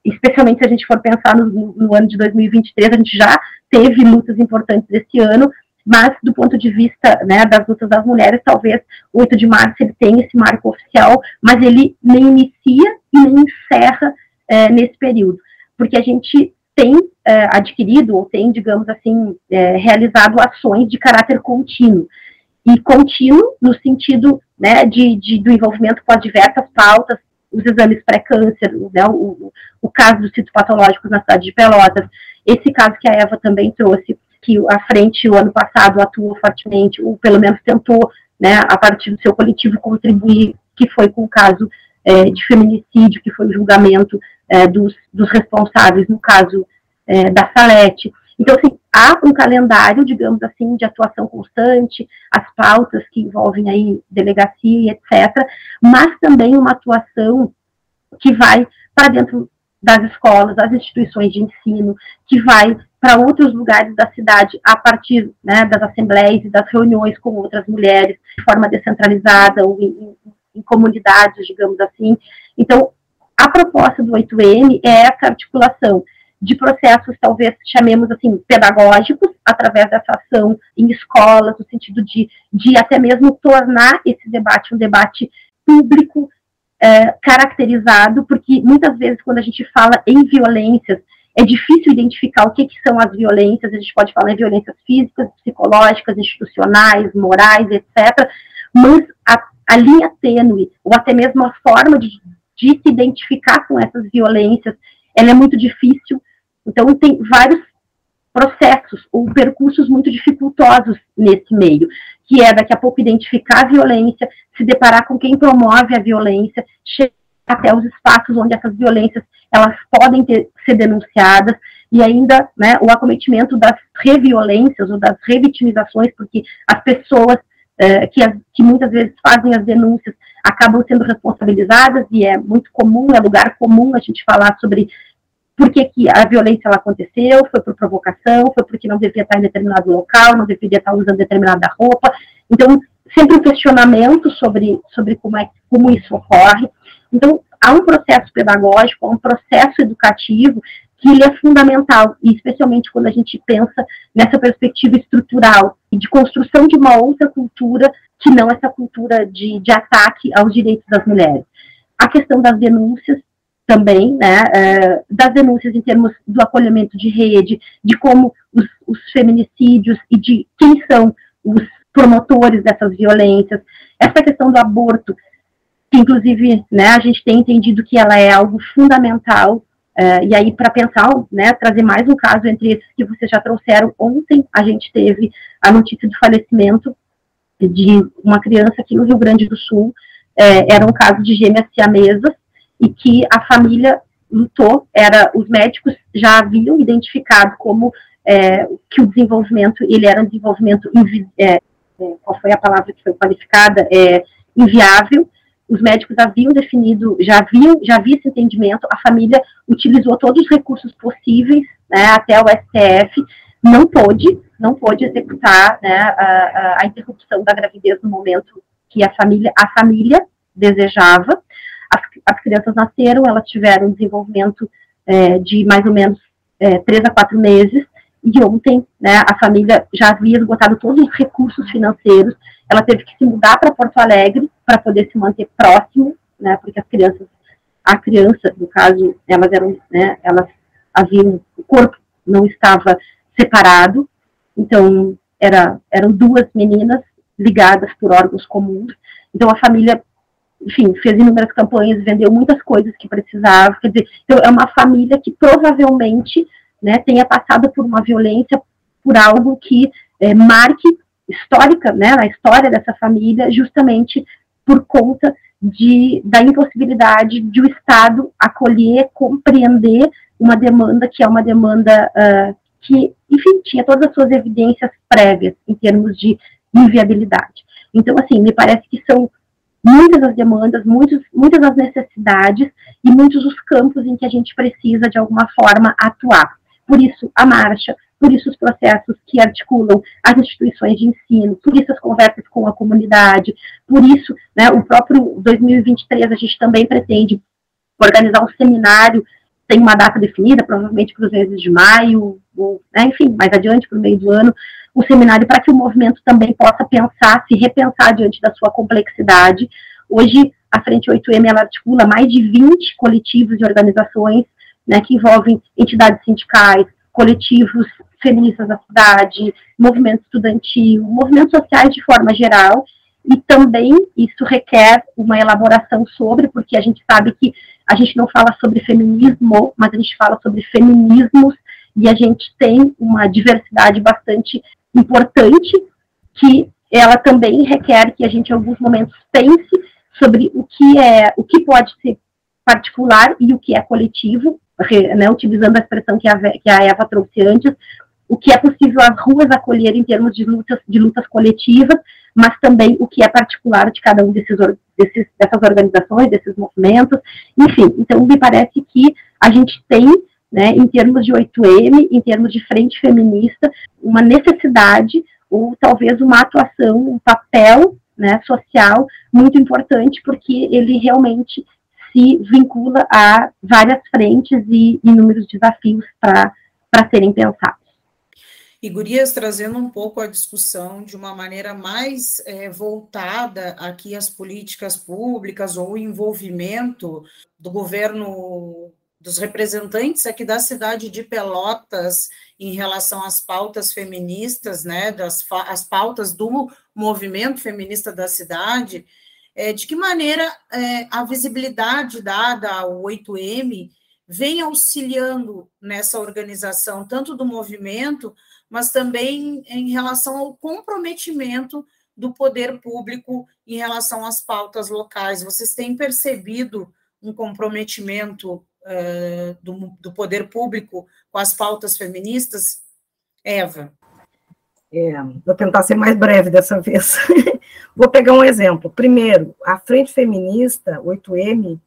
especialmente se a gente for pensar no, no ano de 2023, a gente já teve lutas importantes esse ano, mas do ponto de vista né, das lutas das mulheres, talvez o 8 de março ele tenha esse marco oficial, mas ele nem inicia e nem encerra é, nesse período, porque a gente tem é, adquirido ou tem, digamos assim, é, realizado ações de caráter contínuo. E contínuo no sentido né, de, de, do envolvimento com as diversas pautas, os exames pré-câncer, né, o, o, caso dos citopatológicos na cidade de Pelotas, esse caso que a Eva também trouxe, que a frente, o ano passado, atuou fortemente, ou pelo menos tentou, né, a partir do seu coletivo, contribuir, que foi com o caso é, de feminicídio, que foi o julgamento é, dos, dos, responsáveis, no caso é, da Salete. Então, assim, há um calendário, digamos assim, de atuação constante, as pautas que envolvem aí delegacia, etc., mas também uma atuação que vai para dentro das escolas, das instituições de ensino, que vai para outros lugares da cidade a partir né, das assembleias e das reuniões com outras mulheres, de forma descentralizada ou em, em, comunidades, digamos assim. Então, a proposta do 8M é essa articulação de processos, talvez chamemos assim, pedagógicos, através dessa ação em escolas, no sentido de, de até mesmo tornar esse debate um debate público, é, caracterizado, porque muitas vezes quando a gente fala em violências, é difícil identificar o que, que são as violências, a gente pode falar em violências físicas, psicológicas, institucionais, morais, etc., mas a, linha tênue, ou até mesmo a forma de, de se identificar com essas violências, ela é muito difícil, então, tem vários processos ou percursos muito dificultosos nesse meio, que é daqui a pouco identificar a violência, se deparar com quem promove a violência, chegar até os espaços onde essas violências elas podem ter, ser denunciadas e ainda né, o acometimento das reviolências ou das revitimizações, porque as pessoas é, que, as, que muitas vezes fazem as denúncias acabam sendo responsabilizadas e é muito comum, é lugar comum a gente falar sobre por que, que a violência ela aconteceu, foi por provocação, foi porque não devia estar em determinado local, não deveria estar usando determinada roupa. Então, sempre um questionamento sobre, sobre como, é, como isso ocorre. Então, há um processo pedagógico, há um processo educativo que ele é fundamental, e especialmente quando a gente pensa nessa perspectiva estrutural e de construção de uma outra cultura que não essa cultura de, de ataque aos direitos das mulheres. A questão das denúncias, também, né, é, das denúncias em termos do acolhimento de rede, de como os, os, feminicídios e de quem são os promotores dessas violências, essa questão do aborto, que inclusive, né, a gente tem entendido que ela é algo fundamental, é, e aí para pensar, né, trazer mais um caso entre esses que vocês já trouxeram, ontem a gente teve a notícia do falecimento de uma criança aqui no Rio Grande do Sul, é, era um caso de gêmeas siamesas, e que a família lutou, era os médicos já haviam identificado como é, que o desenvolvimento, ele era um desenvolvimento, é, é, qual foi a palavra que foi qualificada, é, inviável, os médicos haviam definido, já haviam, já havia esse entendimento, a família utilizou todos os recursos possíveis, né, até o STF, não pôde, não pôde executar né, a, a, interrupção da gravidez no momento que a família, a família desejava, as, as crianças nasceram, elas tiveram um desenvolvimento é, de mais ou menos é, três a quatro meses, e ontem né, a família já havia esgotado todos os recursos financeiros, ela teve que se mudar para Porto Alegre para poder se manter próximo, né, porque as crianças, a criança, no caso, elas eram, né, elas haviam, o corpo não estava separado, então era, eram duas meninas ligadas por órgãos comuns, então a família enfim, fez inúmeras campanhas, vendeu muitas coisas que precisava, quer dizer, então é uma família que provavelmente, né, tenha passado por uma violência, por algo que é, marque histórica, né, na história dessa família, justamente por conta de, da impossibilidade de o Estado acolher, compreender uma demanda que é uma demanda uh, que, enfim, tinha todas as suas evidências prévias em termos de inviabilidade. Então, assim, me parece que são muitas as demandas, muitos, muitas as necessidades e muitos os campos em que a gente precisa, de alguma forma, atuar. Por isso, a marcha, por isso os processos que articulam as instituições de ensino, por isso as conversas com a comunidade, por isso, né, o próprio 2023 a gente também pretende organizar um seminário, tem uma data definida, provavelmente para os meses de maio, ou, né, enfim, mais adiante, para o meio do ano, o seminário para que o movimento também possa pensar, se repensar diante da sua complexidade. Hoje, a Frente 8M ela articula mais de 20 coletivos e organizações né, que envolvem entidades sindicais, coletivos feministas da cidade, movimento estudantil, movimentos sociais de forma geral, e também isso requer uma elaboração sobre, porque a gente sabe que a gente não fala sobre feminismo, mas a gente fala sobre feminismos, e a gente tem uma diversidade bastante importante que ela também requer que a gente em alguns momentos pense sobre o que é, o que pode ser particular e o que é coletivo, né, utilizando a expressão que a, que a Eva trouxe antes, o que é possível as ruas acolher em termos de lutas, de lutas coletivas, mas também o que é particular de cada um desses, desses, dessas organizações, desses movimentos, enfim. Então, me parece que a gente tem, né, em termos de 8M, em termos de frente feminista, uma necessidade ou talvez uma atuação, um papel né, social muito importante, porque ele realmente se vincula a várias frentes e inúmeros desafios para serem pensados. E Gurias trazendo um pouco a discussão de uma maneira mais é, voltada aqui às políticas públicas ou envolvimento do governo, dos representantes aqui da cidade de Pelotas em relação às pautas feministas, né, das as pautas do movimento feminista da cidade, é, de que maneira é, a visibilidade dada ao 8M vem auxiliando nessa organização, tanto do movimento, mas também em relação ao comprometimento do poder público em relação às pautas locais. Vocês têm percebido um comprometimento uh, do, do, poder público com as pautas feministas? Eva. É, vou tentar ser mais breve dessa vez. *laughs* vou pegar um exemplo. Primeiro, a Frente Feminista, 8M,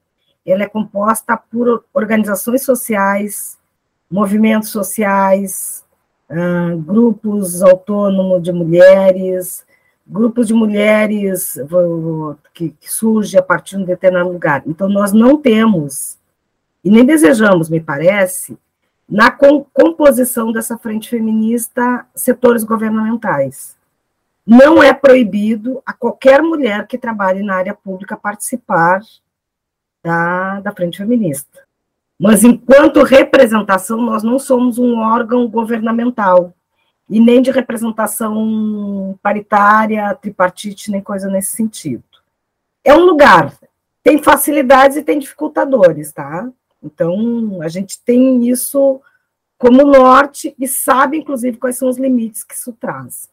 ela é composta por organizações sociais, movimentos sociais, uh, grupos autônomos de mulheres, grupos de mulheres que, que surge a partir de um determinado lugar. Então, nós não temos, e nem desejamos, me parece, na com, composição dessa frente feminista, setores governamentais. Não é proibido a qualquer mulher que trabalhe na área pública participar da, da frente feminista. Mas, enquanto representação, nós não somos um órgão governamental, e nem de representação paritária, tripartite, nem coisa nesse sentido. É um lugar, tem facilidades e tem dificultadores, tá? Então, a gente tem isso como norte e sabe, inclusive, quais são os limites que isso traz.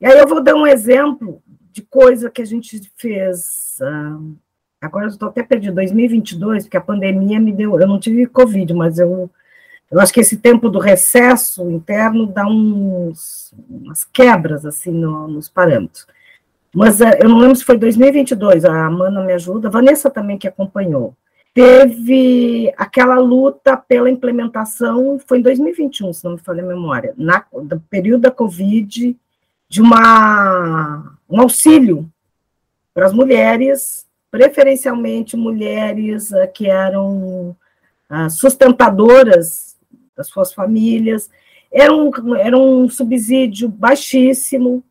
E aí eu vou dar um exemplo de coisa que a gente fez ah, Agora eu estou até perdido, 2022, porque a pandemia me deu. Eu não tive Covid, mas eu, eu acho que esse tempo do recesso interno dá uns, umas quebras, assim, no, nos parâmetros. Mas eh, eu não lembro se foi 2022, a Amanda me ajuda, a Vanessa também que acompanhou. Teve aquela luta pela implementação, foi em 2021, se não me falha a memória, na, do período da Covid, de uma, um auxílio para as mulheres preferencialmente mulheres uh, que eram uh, sustentadoras das suas famílias. Era um, era um subsídio baixíssimo,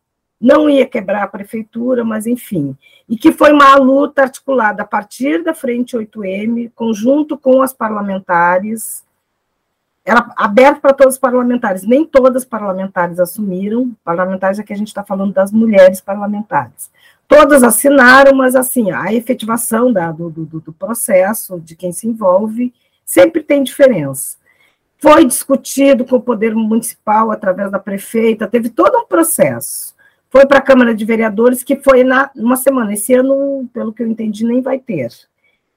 não ia quebrar a prefeitura, mas enfim. E que foi uma luta articulada a partir da Frente 8M, conjunto com as parlamentares, era aberto para todos os parlamentares, nem todas as parlamentares assumiram, parlamentares é que a gente está falando das mulheres parlamentares. Todas assinaram, mas assim, a efetivação da, do, do, do processo, de quem se envolve, sempre tem diferença. Foi discutido com o Poder Municipal, através da prefeita, teve todo um processo. Foi para a Câmara de Vereadores, que foi na uma semana. Esse ano, pelo que eu entendi, nem vai ter.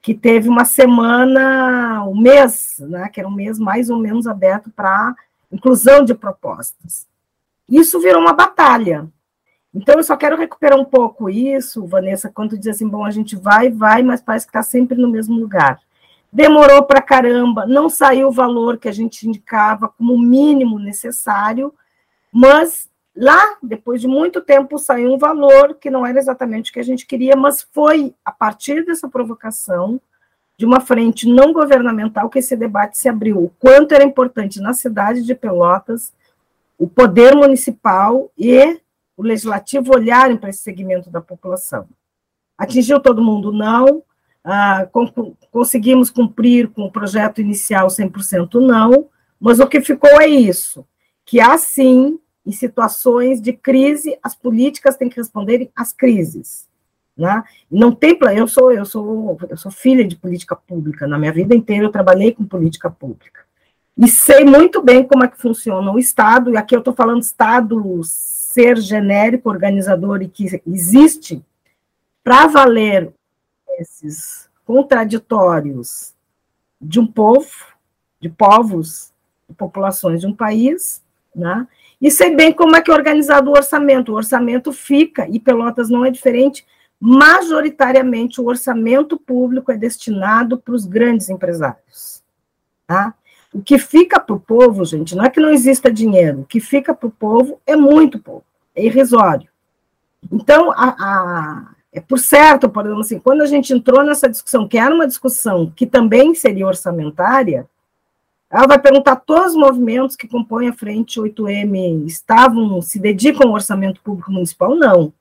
Que teve uma semana, um mês, né, que era um mês mais ou menos aberto para inclusão de propostas. Isso virou uma batalha, então, eu só quero recuperar um pouco isso, Vanessa, quando diz assim, bom, a gente vai, vai, mas parece que está sempre no mesmo lugar. Demorou para caramba, não saiu o valor que a gente indicava como mínimo necessário, mas lá, depois de muito tempo, saiu um valor que não era exatamente o que a gente queria, mas foi a partir dessa provocação de uma frente não governamental que esse debate se abriu. O quanto era importante na cidade de Pelotas o poder municipal e o legislativo olharem para esse segmento da população. Atingiu todo mundo? Não. Ah, conseguimos cumprir com o projeto inicial 100% não, mas o que ficou é isso, que assim, em situações de crise, as políticas têm que responderem às crises. Né? Não tem eu sou eu sou eu sou filha de política pública na minha vida inteira eu trabalhei com política pública e sei muito bem como é que funciona o Estado e aqui eu estou falando estados ser genérico, organizador e que existe para valer esses contraditórios de um povo, de povos, de populações de um país, né? E sei bem como é que é organizado o orçamento. O orçamento fica, e Pelotas não é diferente, majoritariamente o orçamento público é destinado para os grandes empresários. Tá? O que fica para o povo, gente, não é que não exista dinheiro, o que fica para o povo é muito pouco, é irrisório. Então, a, a, é por certo, por exemplo, assim, quando a gente entrou nessa discussão, que era uma discussão que também seria orçamentária, ela vai perguntar todos os movimentos que compõem a Frente 8M estavam, se dedicam ao orçamento público municipal? Não.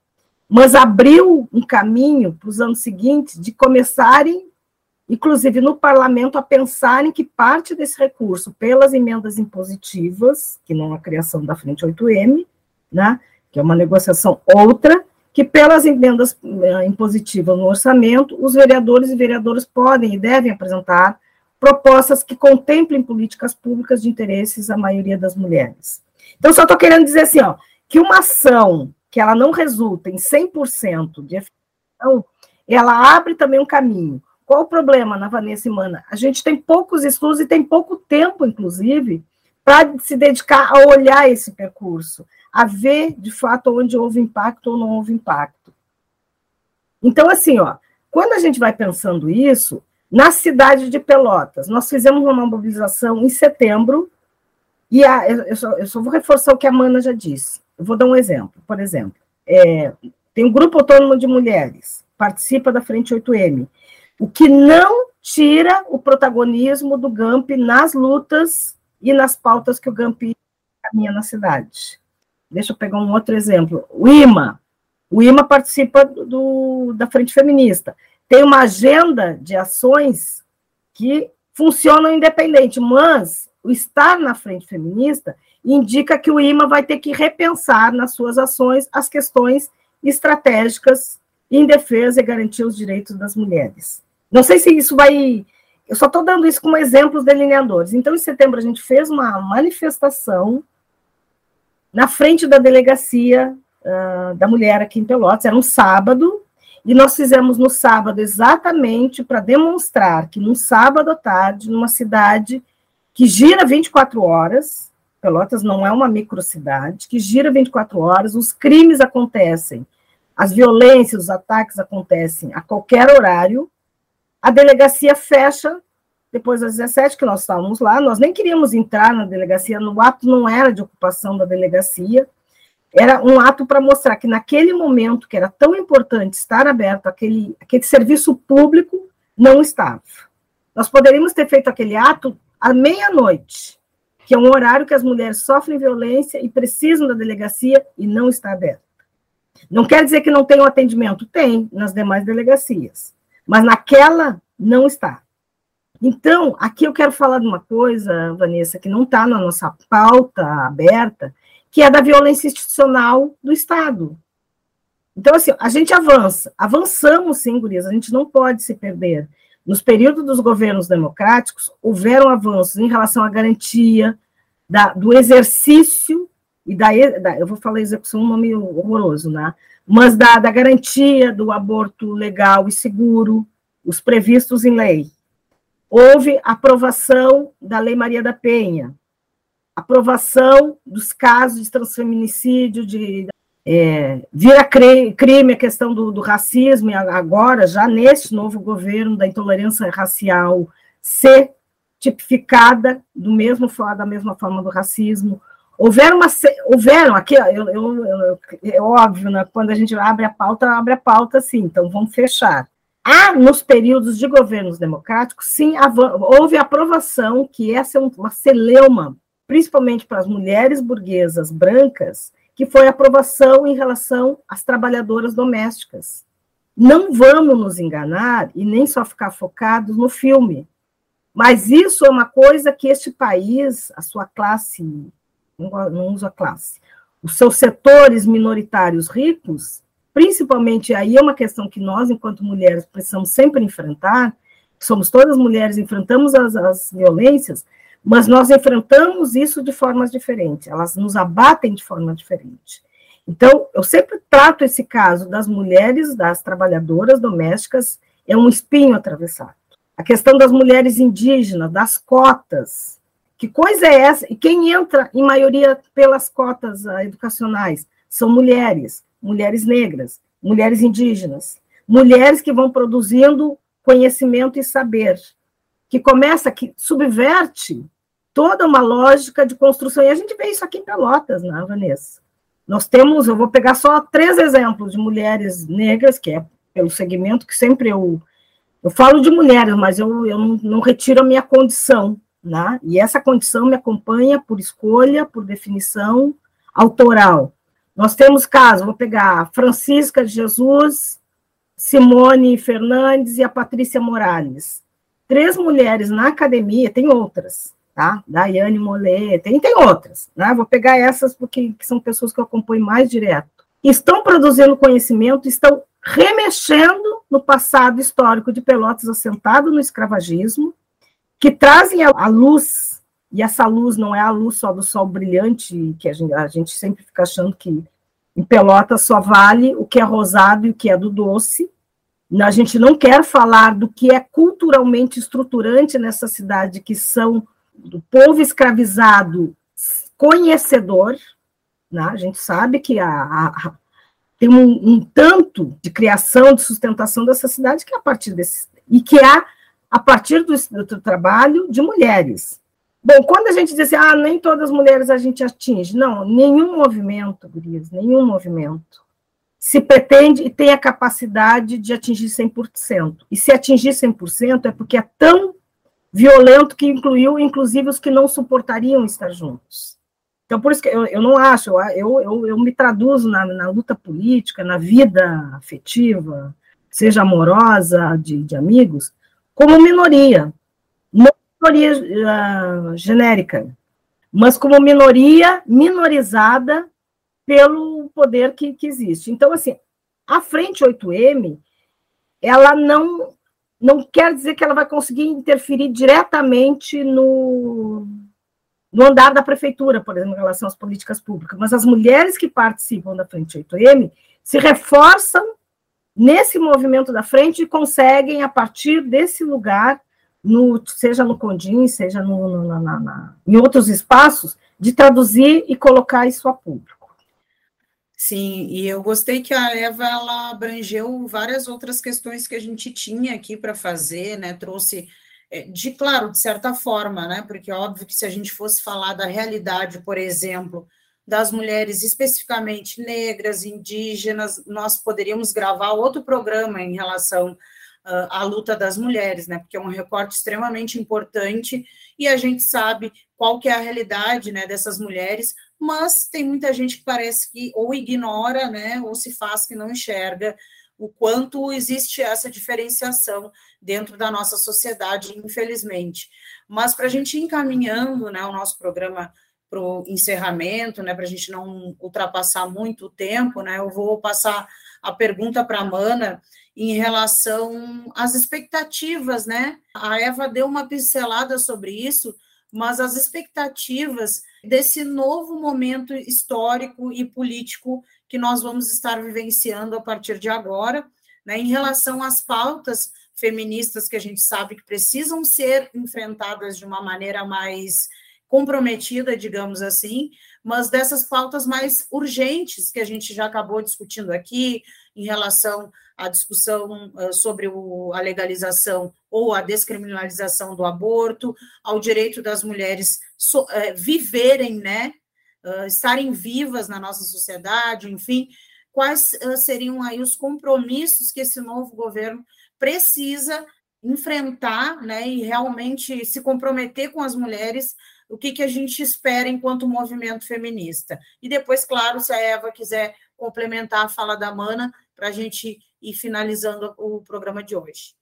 Mas abriu um caminho para os anos seguintes de começarem, inclusive no parlamento, a pensarem que parte desse recurso, pelas emendas impositivas, que não a criação da Frente 8M, né, que é uma negociação outra, que pelas emendas eh, impositivas no orçamento, os vereadores e vereadoras podem e devem apresentar propostas que contemplem políticas públicas de interesses à maioria das mulheres. Então, só estou querendo dizer assim, ó, que uma ação que ela não resulta em 100% de efeção, ela abre também um caminho. Qual o problema na Vanessa Mana? A gente tem poucos estudos e tem pouco tempo, inclusive, para se dedicar a olhar esse percurso, a ver, de fato, onde houve impacto ou não houve impacto. Então, assim, ó, quando a gente vai pensando isso, na cidade de Pelotas, nós fizemos uma mobilização em setembro, e a, eu, só, eu, só, vou reforçar o que a Mana já disse. Eu vou dar um exemplo. Por exemplo, é, tem um grupo autônomo de mulheres, participa da Frente 8M, o que não tira o protagonismo do GAMP nas lutas e nas pautas que o GAMP caminha na cidade. Deixa eu pegar um outro exemplo. O IMA. O IMA participa do, da Frente Feminista tem uma agenda de ações que funcionam independente, mas o estar na frente feminista indica que o IMA vai ter que repensar nas suas ações as questões estratégicas em defesa e garantir os direitos das mulheres. Não sei se isso vai. Eu só estou dando isso como exemplos delineadores. Então, em setembro, a gente fez uma manifestação na frente da delegacia uh, da mulher aqui em Pelotas. Era um sábado, e nós fizemos no sábado exatamente para demonstrar que num sábado à tarde, numa cidade que gira 24 horas, Pelotas não é uma microcidade, que gira 24 horas, os crimes acontecem, as violências, os ataques acontecem a qualquer horário, a delegacia fecha depois das 17 que nós estávamos lá, nós nem queríamos entrar na delegacia, no ato não era de ocupação da delegacia, era um ato para mostrar que naquele momento que era tão importante estar aberto aquele, aquele serviço público, não estava. Nós poderíamos ter feito aquele ato à meia-noite, que é um horário que as mulheres sofrem violência e precisam da delegacia e não está aberto. Não quer dizer que não tem o um atendimento, tem nas demais delegacias, mas naquela não está. Então, aqui eu quero falar de uma coisa, Vanessa, que não está na nossa pauta aberta, que é da violência institucional do Estado. Então, assim, a gente avança, avançamos sim, Gurias, a gente não pode se perder. Nos períodos dos governos democráticos, houveram avanços em relação à garantia da, do exercício e da, da, eu vou falar execução, um nome horroroso, né? Mas da, da garantia do aborto legal e seguro, os previstos em lei. Houve aprovação da Lei Maria da Penha, aprovação dos casos de transfeminicídio, de é, vira crime a questão do, do, racismo, e agora, já neste novo governo, da intolerância racial ser tipificada do mesmo, da mesma forma do racismo. Houveram, uma, houveram aqui, eu, eu, eu, é óbvio, né, quando a gente abre a pauta, abre a pauta sim, então vamos fechar. Há, nos períodos de governos democráticos, sim, houve aprovação, que essa é uma celeuma principalmente para as mulheres burguesas brancas, que foi a aprovação em relação às trabalhadoras domésticas. Não vamos nos enganar e nem só ficar focados no filme. Mas isso é uma coisa que este país, a sua classe, não uso a classe, os seus setores minoritários ricos, principalmente aí é uma questão que nós, enquanto mulheres, precisamos sempre enfrentar, somos todas mulheres, enfrentamos as, as violências, mas nós enfrentamos isso de formas diferentes, elas nos abatem de forma diferente. Então, eu sempre trato esse caso das mulheres, das trabalhadoras domésticas, é um espinho atravessado. A questão das mulheres indígenas, das cotas, Que coisa é essa? E quem entra, em maioria, pelas cotas uh, educacionais? São mulheres, mulheres negras, mulheres indígenas, mulheres que vão produzindo conhecimento e saber, que começa, que subverte toda uma lógica de construção. E a gente vê isso aqui em Pelotas, né, Vanessa? Nós temos, eu vou pegar só três exemplos de mulheres negras, que é pelo segmento que sempre eu. Eu falo de mulheres, mas eu, eu não, não retiro a minha condição, né? E essa condição me acompanha por escolha, por definição autoral. Nós temos casos, vou pegar Francisca de Jesus, Simone Fernandes e a Patrícia Morales. Três mulheres na academia, tem outras, tá? Daiane Mollet, tem, tem outras, né? Vou pegar essas porque são pessoas que eu acompanho mais direto. Estão produzindo conhecimento, estão remexendo no passado histórico de Pelotas assentado no escravagismo, que trazem a, luz, e essa luz não é a luz só do sol brilhante, que a gente, a gente sempre fica achando que em Pelotas só vale o que é rosado e o que é do doce. A gente não quer falar do que é culturalmente estruturante nessa cidade, que são do povo escravizado conhecedor. Né? A gente sabe que a, a, tem um, um, tanto de criação, de sustentação dessa cidade que é a partir desse. e que há a partir do, do trabalho de mulheres. Bom, quando a gente diz assim, ah, nem todas as mulheres a gente atinge, não, nenhum movimento, Gurias, nenhum movimento se pretende e tem a capacidade de atingir 100%. E se atingir 100% é porque é tão violento que incluiu, inclusive, os que não suportariam estar juntos. Então, por isso que eu, eu não acho, eu, eu, eu me traduzo na, na luta política, na vida afetiva, seja amorosa, de, de amigos, como minoria. Não minoria uh, genérica, mas como minoria minorizada pelo poder que, que existe. Então, assim, a Frente 8M, ela não, não quer dizer que ela vai conseguir interferir diretamente no, no andar da prefeitura, por exemplo, em relação às políticas públicas, mas as mulheres que participam da Frente 8M se reforçam nesse movimento da frente conseguem, a partir desse lugar, no, seja no Condim, seja no, no, na, na, em outros espaços, de traduzir e colocar isso a público. Sim, e eu gostei que a Eva ela abrangeu várias outras questões que a gente tinha aqui para fazer, né? Trouxe é, de claro, de certa forma, né? Porque óbvio que se a gente fosse falar da realidade, por exemplo, das mulheres especificamente negras, indígenas, nós poderíamos gravar outro programa em relação uh, à luta das mulheres, né? Porque é um recorte extremamente importante e a gente sabe qual que é a realidade, né, dessas mulheres, mas tem muita gente que parece que ou ignora, né, ou se faz que não enxerga o quanto existe essa diferenciação dentro da nossa sociedade, infelizmente. Mas para a gente ir encaminhando né, o nosso programa para o encerramento, né, para a gente não ultrapassar muito o tempo, né, eu vou passar a pergunta para a Mana em relação às expectativas, né? A Eva deu uma pincelada sobre isso, mas as expectativas desse novo momento histórico e político que nós vamos estar vivenciando a partir de agora, né, em relação às pautas feministas que a gente sabe que precisam ser enfrentadas de uma maneira mais comprometida, digamos assim, mas dessas pautas mais urgentes que a gente já acabou discutindo aqui, em relação à discussão sobre o, a legalização ou a descriminalização do aborto, ao direito das mulheres so, é, viverem, né, estarem vivas na nossa sociedade, enfim, quais seriam aí os compromissos que esse novo governo precisa enfrentar, né, e realmente se comprometer com as mulheres o que, que a gente espera enquanto movimento feminista. E depois, claro, se a Eva quiser complementar a fala da Mana, para a gente ir finalizando o programa de hoje.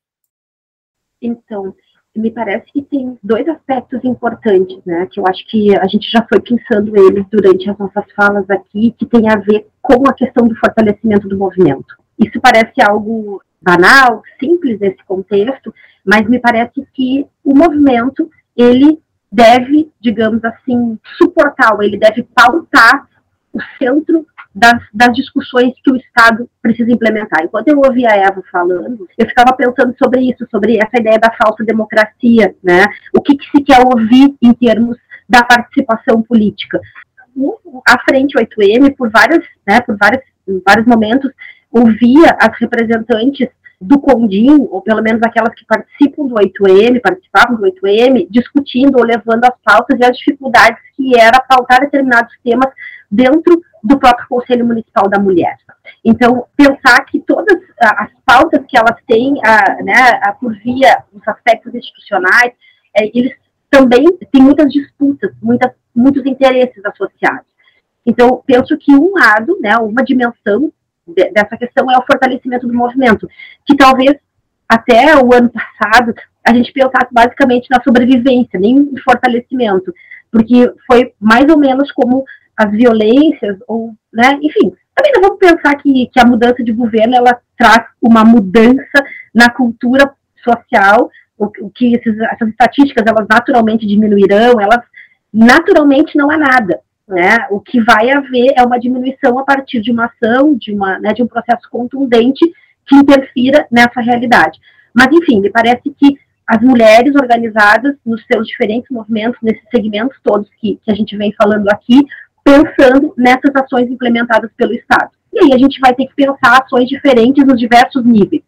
Então, me parece que tem dois aspectos importantes, né, que eu acho que a gente já foi pensando eles durante as nossas falas aqui, que tem a ver com a questão do fortalecimento do movimento. Isso parece algo banal, simples nesse contexto, mas me parece que o movimento, ele deve, digamos assim, suportar, ele deve pautar o centro das, das, discussões que o Estado precisa implementar. Enquanto eu ouvia a Eva falando, eu ficava pensando sobre isso, sobre essa ideia da falsa democracia, né? O que, que se quer ouvir em termos da participação política. A frente 8M, por vários, né, por vários, vários momentos, ouvia as representantes do Condim, ou pelo menos aquelas que participam do 8M, participavam do 8M, discutindo ou levando as pautas e as dificuldades que era pautar determinados temas dentro do próprio Conselho Municipal da Mulher. Então, pensar que todas as pautas que elas têm, a, né, a, por via dos aspectos institucionais, é, eles também têm muitas disputas, muitas, muitos interesses associados. Então, penso que um lado, né, uma dimensão de, dessa questão é o fortalecimento do movimento, que talvez até o ano passado a gente pensasse basicamente na sobrevivência, nem em fortalecimento, porque foi mais ou menos como as violências, ou, né, enfim, também não vamos pensar que, que a mudança de governo, ela traz uma mudança na cultura social, o, o que esses, essas estatísticas, elas naturalmente diminuirão, elas naturalmente não há nada, né, o que vai haver é uma diminuição a partir de uma ação, de, uma, né, de um processo contundente que interfira nessa realidade. Mas, enfim, me parece que as mulheres organizadas nos seus diferentes movimentos, nesses segmentos todos que, que a gente vem falando aqui, pensando nessas ações implementadas pelo Estado. E aí a gente vai ter que pensar ações diferentes nos diversos níveis.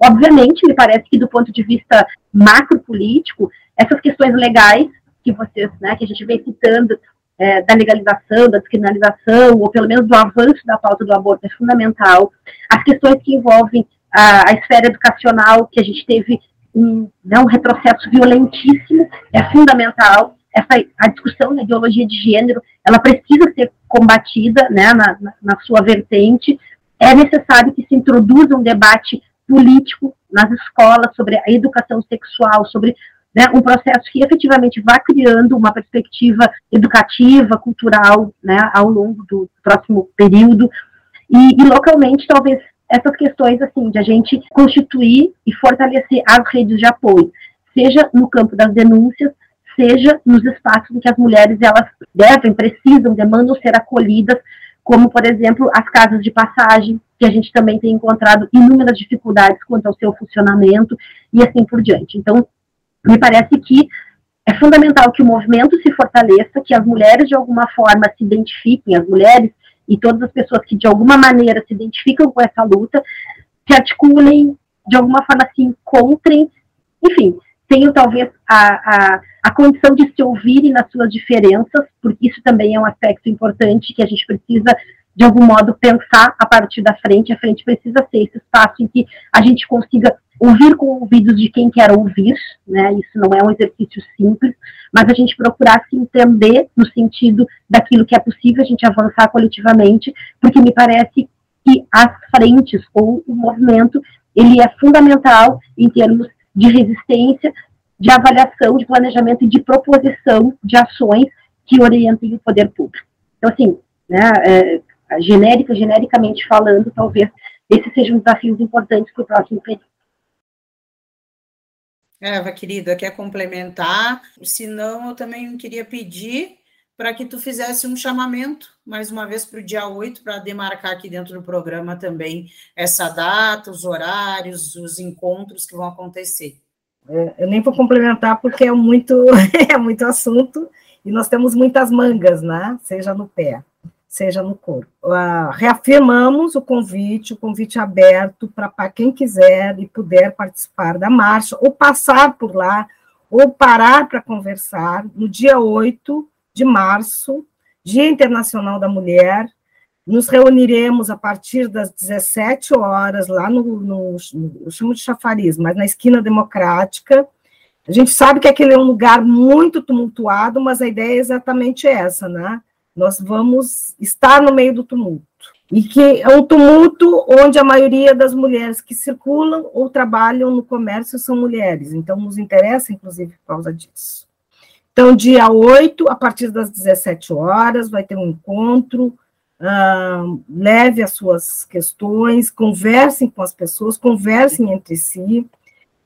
Obviamente, me parece que do ponto de vista macro-político, essas questões legais que vocês, né, que a gente vem citando, é, da legalização, da descriminalização, ou pelo menos do avanço da pauta do aborto é fundamental. As questões que envolvem a, a esfera educacional, que a gente teve um, né, um retrocesso violentíssimo, é fundamental essa a discussão da ideologia de gênero, ela precisa ser combatida, né, na, na, sua vertente. É necessário que se introduza um debate político nas escolas sobre a educação sexual, sobre né, um processo que efetivamente vá criando uma perspectiva educativa, cultural, né, ao longo do próximo período. E, e, localmente, talvez essas questões assim de a gente constituir e fortalecer as redes de apoio, seja no campo das denúncias, seja nos espaços em que as mulheres elas devem, precisam, demandam ser acolhidas, como, por exemplo, as casas de passagem, que a gente também tem encontrado inúmeras dificuldades quanto ao seu funcionamento e assim por diante. Então, me parece que é fundamental que o movimento se fortaleça, que as mulheres, de alguma forma, se identifiquem, as mulheres e todas as pessoas que, de alguma maneira, se identificam com essa luta, se articulem, de alguma forma, se encontrem, enfim, tenham talvez a, a a condição de se ouvirem nas suas diferenças, porque isso também é um aspecto importante que a gente precisa, de algum modo, pensar a partir da frente. A frente precisa ser esse espaço em que a gente consiga ouvir com ouvidos de quem quer ouvir, né? Isso não é um exercício simples, mas a gente procurar se entender no sentido daquilo que é possível a gente avançar coletivamente, porque me parece que as frentes ou o movimento ele é fundamental em termos de resistência, de avaliação, de planejamento e de proposição de ações que orientem o poder público. Então, assim, né, é, genérica, genericamente falando, talvez esses sejam desafios importantes para o próximo período. Eva, querida, quer complementar? Se não, eu também queria pedir para que tu fizesse um chamamento, mais uma vez, para o dia 8, para demarcar aqui dentro do programa também essa data, os horários, os encontros que vão acontecer. É, eu nem vou complementar porque é muito, *laughs* é muito assunto e nós temos muitas mangas, né? Seja no pé, seja no corpo. Uh, reafirmamos o convite, o convite aberto para quem quiser e puder participar da marcha, ou passar por lá, ou parar para conversar, no dia 8 de março, Dia Internacional da Mulher, nos reuniremos a partir das 17 horas, lá no, no, no eu chamo de chafariz, mas na esquina democrática. A gente sabe que aquele é um lugar muito tumultuado, mas a ideia é exatamente essa, né? Nós vamos estar no meio do tumulto. E que é um tumulto onde a maioria das mulheres que circulam ou trabalham no comércio são mulheres. Então, nos interessa, inclusive, por causa disso. Então, dia 8, a partir das 17 horas, vai ter um encontro uh, leve as suas questões, conversem com as pessoas, conversem entre si.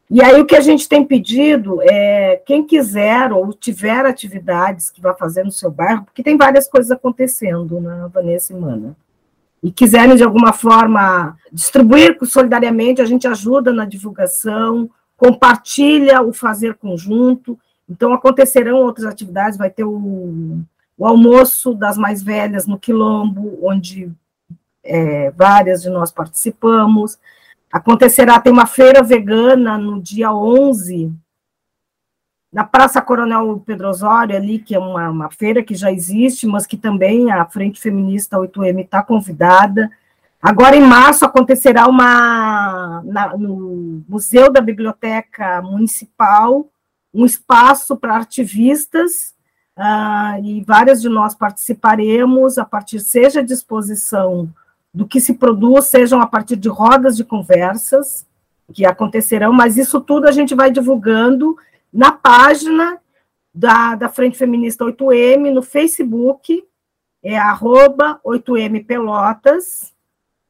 E aí o que a gente tem pedido é quem quiser ou tiver atividades que vá fazer no seu bairro, porque tem várias coisas acontecendo na né, Vanessa e Mana. e quiserem de alguma forma distribuir solidariamente, a gente ajuda na divulgação, compartilha o fazer conjunto. Então, acontecerão outras atividades, vai ter o, o almoço das mais velhas no Quilombo, onde é, várias de nós participamos. Acontecerá, tem uma feira vegana no dia 11, na Praça Coronel Pedro Osório, ali, que é uma, uma feira que já existe, mas que também a Frente Feminista 8M está convidada. Agora, em março, acontecerá uma na, no Museu da Biblioteca Municipal, um espaço para ativistas, uh, e várias de nós participaremos, a partir, seja de exposição do que se produz, sejam a partir de rodas de conversas que acontecerão, mas isso tudo a gente vai divulgando na página da, da Frente Feminista 8M, no Facebook, é arroba 8M Pelotas,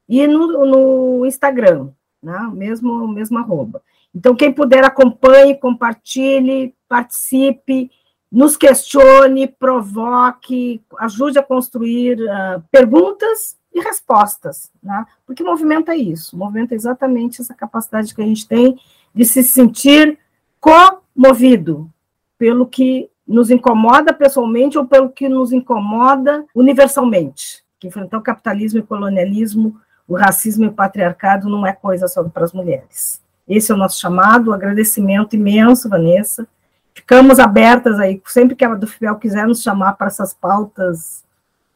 e no, no Instagram, né? mesmo, mesmo arroba. Então, quem puder, acompanhe, compartilhe, participe, nos questione, provoque, ajude a construir uh, perguntas e respostas, né? Porque é isso, movimento é exatamente essa capacidade que a gente tem de se sentir comovido pelo que nos incomoda pessoalmente ou pelo que nos incomoda universalmente. Que enfrentar o capitalismo e o colonialismo, o racismo e o patriarcado não é coisa só para as mulheres. Esse é o nosso chamado, agradecimento imenso, Vanessa. Ficamos abertas aí, sempre que a do FIEL quiser nos chamar para essas pautas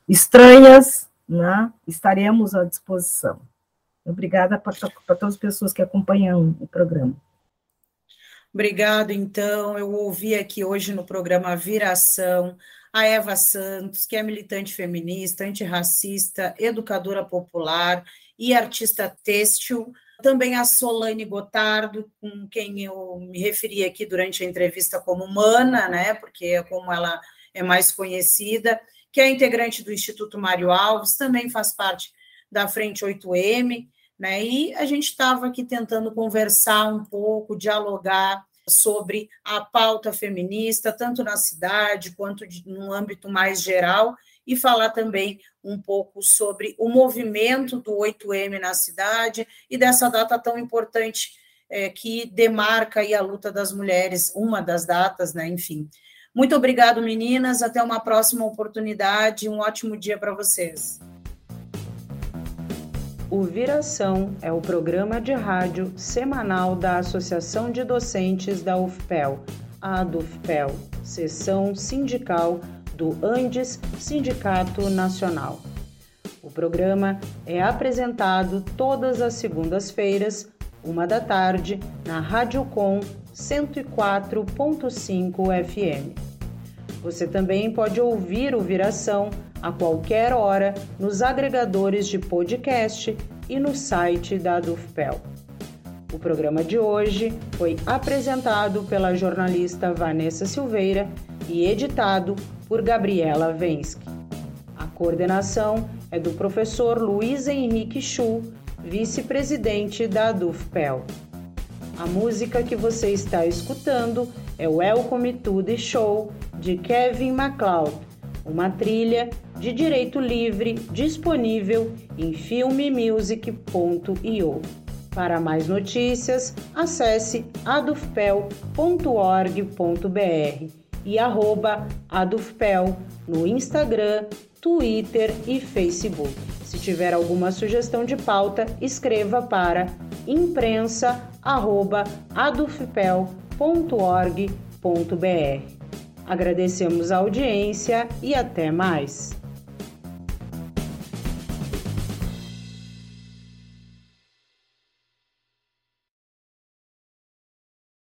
estranhas, né, estaremos à disposição. Obrigada para todas as pessoas que acompanham o programa. Obrigado, então. Eu ouvi aqui hoje no programa Viração a Eva Santos, que é militante feminista, antirracista, educadora popular e artista têxtil. Também a Solane Gotardo, com quem eu me referi aqui durante a entrevista como Mana, né? Porque é como ela é mais conhecida que é integrante do Instituto Mário Alves, também faz parte da Frente 8M, né? E a gente estava aqui tentando conversar um pouco, dialogar sobre a pauta feminista, tanto na cidade quanto de, no âmbito mais geral, e falar também um pouco sobre o movimento do 8M na cidade e dessa data tão importante é, que demarca a luta das mulheres, uma das datas, né? Enfim. Muito obrigado, meninas. Até uma próxima oportunidade. Um ótimo dia para vocês. O Viração é o programa de rádio semanal da Associação de Docentes da UFPEL, a DUFPEL, seção sindical do Andes Sindicato Nacional. O programa é apresentado todas as segundas-feiras, uma da tarde, na Rádio Com 104.5 FM. Você também pode ouvir o Viração a qualquer hora nos agregadores de podcast e no site da Dufpel. O programa de hoje foi apresentado pela jornalista Vanessa Silveira e editado por Gabriela Vensky. A coordenação é do professor Luiz Henrique Chu, vice-presidente da Dufpel. A música que você está escutando é Welcome to the Show de Kevin MacLeod, uma trilha de direito livre disponível em filmemusic.io. Para mais notícias, acesse adufpel.org.br e arroba adufpel no Instagram, Twitter e Facebook. Se tiver alguma sugestão de pauta, escreva para imprensa@adufpel.org.br. Agradecemos a audiência e até mais.